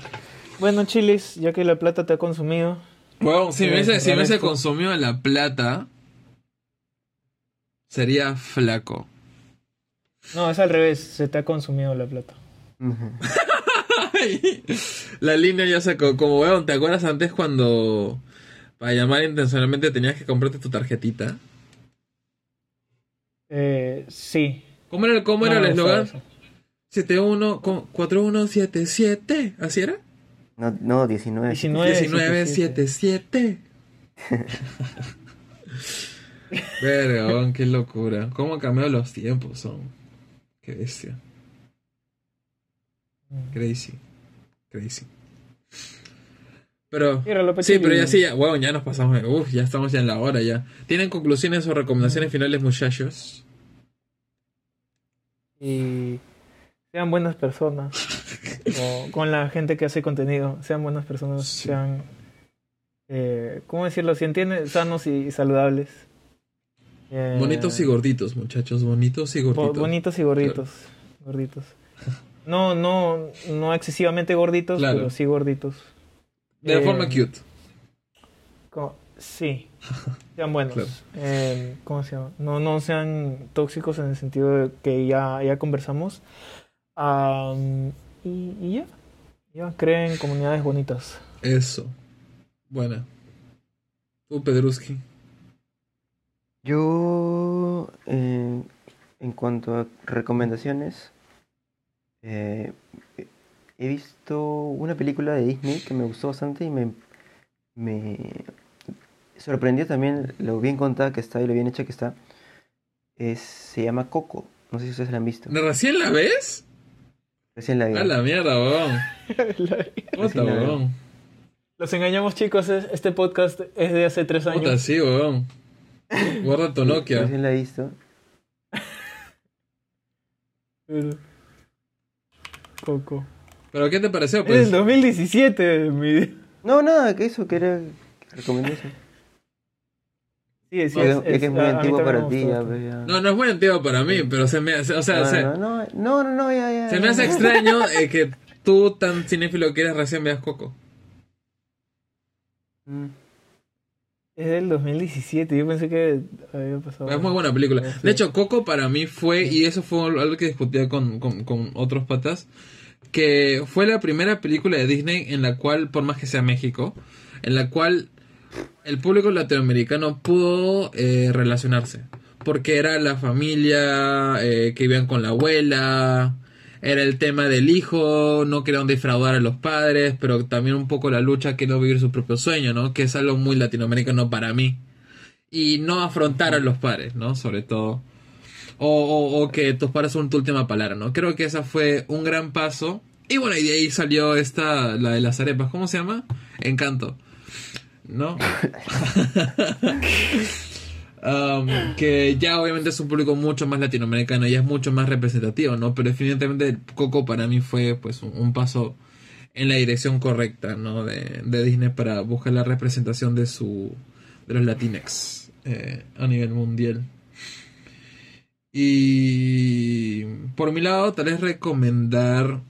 Bueno, Chilis, ya que la plata te ha consumido. Huevón, si me Sí, hubiese, si me consumido la plata, sería flaco. No, es al revés, se te ha consumido la plata. La línea ya sacó, como huevón, ¿te acuerdas antes cuando para llamar intencionalmente tenías que comprarte tu tarjetita? Eh, sí. ¿Cómo era, cómo era el eslogan? eso. 71 con- 4177, ¿así era? No, no, 19. 19. 1977. Verga, weón, qué locura. ¿Cómo han cambiado los tiempos? Son. Qué bestia. Crazy. Crazy. Pero. Sí, pero ya sí, ya, weón, ya nos pasamos. Uf, ya estamos ya en la hora ya. ¿Tienen conclusiones o recomendaciones finales, muchachos? Y sean buenas personas. o con la gente que hace contenido, sean buenas personas, Sí. sean, eh, ¿cómo decirlo? Si entienden, sanos y saludables. Eh, Bonitos y gorditos, muchachos. Bonitos y bo- gorditos. bonitos y gorditos. Gorditos. No, no, no excesivamente gorditos, Claro. pero sí gorditos. De Eh, forma cute. Co- Sí, sean buenos. Claro. Eh, ¿Cómo se llama? No, no sean tóxicos en el sentido de que ya, ya conversamos. Am, y, y ya, ya creen comunidades bonitas. Eso. Buena. Tú, Pedruski. Yo, eh, en cuanto a recomendaciones, eh, he visto una película de Disney que me gustó bastante y me, me sorprendió también lo bien contada que está y lo bien hecha que está. Es, se llama Coco. No sé si ustedes la han visto. ¿Recién la ves? Recién la vi. A la mierda, weón. Puta, weón. Los engañamos chicos, es- este podcast es de hace tres Puta, años. sí, weón. Guarda tu Nokia. Recién la he visto. Pero- Coco. ¿Pero qué te pareció, Es pues? del 2017, mi... No, nada, que eso, quería recomendar eso. Sí, sí, es, es, que es es- muy antiguo para ti, ya, pues, ya. No, no es muy antiguo para mí, pero se me hace, o sea, No, se, no, no, no, no, ya, ya. se me ya. hace extraño eh, que tú, tan cinéfilo que eres, recién veas Coco. Mm. Es del 2017, yo pensé que había pasado. Es muy buena película. De hecho, Coco para mí fue, y eso fue algo que discutía con, con, con otros patas, que fue la primera película de Disney en la cual, por más que sea México, en la cual el público latinoamericano pudo eh, relacionarse. Porque era la familia eh, que vivían con la abuela, era el tema del hijo, no querían defraudar a los padres, pero también un poco la lucha que no vivir su propio sueño, ¿no? Que es algo muy latinoamericano para mí y no afrontar a los padres, ¿no? Sobre todo. O, o- o que tus padres son tu última palabra, ¿no? Creo que esa fue un gran paso. Y bueno, y de ahí salió esta, la de las arepas, ¿cómo se llama? Encanto. ¿No? Um, que ya obviamente es un público mucho más latinoamericano y es mucho más representativo, ¿no? Pero definitivamente Coco para mí fue pues un, un paso en la dirección correcta, ¿no? De, de Disney para buscar la representación de su de los latinex eh, a nivel mundial. Y por mi lado, tal vez recomendar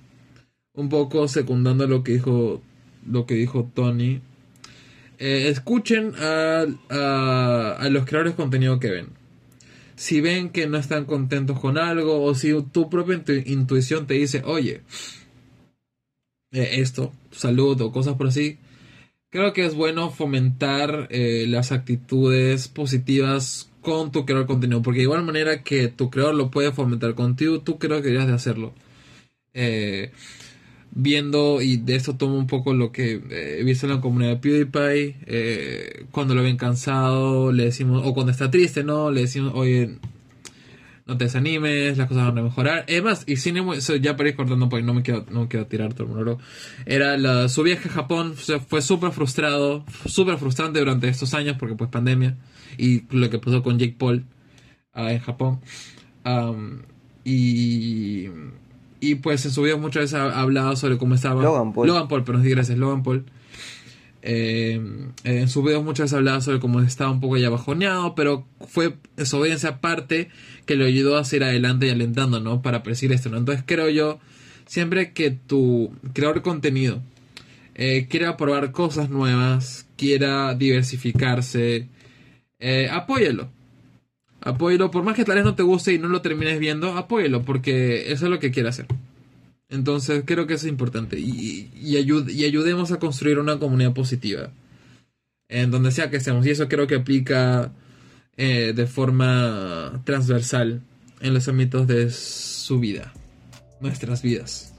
un poco secundando lo que dijo lo que dijo Tony. eh, escuchen a, a, los creadores de contenido que ven. Si ven que no están contentos con algo o si tu propia intu- intuición te dice, oye, eh, esto, salud o cosas por así, creo que es bueno fomentar eh, las actitudes positivas con tu creador de contenido, porque de igual manera que tu creador lo puede fomentar contigo, tú creo que deberías de hacerlo. Eh, viendo, y de esto tomo un poco lo que eh, he visto en la comunidad de PewDiePie, eh, cuando lo ven cansado, le decimos, o cuando está triste, ¿no? Le decimos, oye, no te desanimes, las cosas van a mejorar. Además, y sin ya para ir cortando porque no me quiero, no me quiero tirar todo el monólogo. Era la, su viaje a Japón, fue súper frustrado, súper frustrante durante estos años porque pues pandemia y lo que pasó con Jake Paul ah, en Japón. Am, y, y pues en su video muchas veces ha hablado sobre cómo estaba Logan Paul. Logan Paul, perdón, sí, gracias, Logan Paul. Eh, en sus videos muchas veces hablaba sobre cómo estaba un poco ya bajoneado, pero fue desobediencia aparte que lo ayudó a seguir adelante y alentando, ¿no? Para perseguir esto, ¿no? Entonces creo yo, siempre que tu creador de contenido eh, quiera probar cosas nuevas, quiera diversificarse, eh. Apóyelo, por más que tal vez no te guste y no lo termines viendo, apóyelo, porque eso es lo que quiere hacer. Entonces creo que eso es importante y, y, ayud- y ayudemos a construir una comunidad positiva en donde sea que estemos. Y eso creo que aplica eh, de forma transversal en los ámbitos de su vida, nuestras vidas,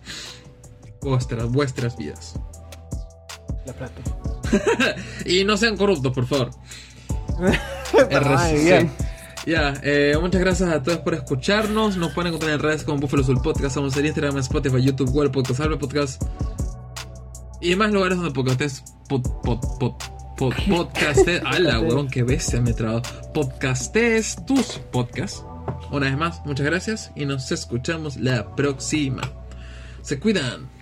vuestras, vuestras vidas. La plata. Y no sean corruptos, por favor. Ay, bien. Ya, eh, muchas gracias a todos por escucharnos. Nos pueden encontrar en redes como Buffalo Soul Podcast. Estamos en Instagram, Spotify, YouTube, Google Podcast, Apple Podcast. Y demás lugares donde podcastes. Pod, pod, pod, pod, podcastes. ¡Hala, huevón! ¡Qué bestia me he trabado! Podcastes tus podcasts. una vez más, muchas gracias y nos escuchamos la próxima. Se cuidan.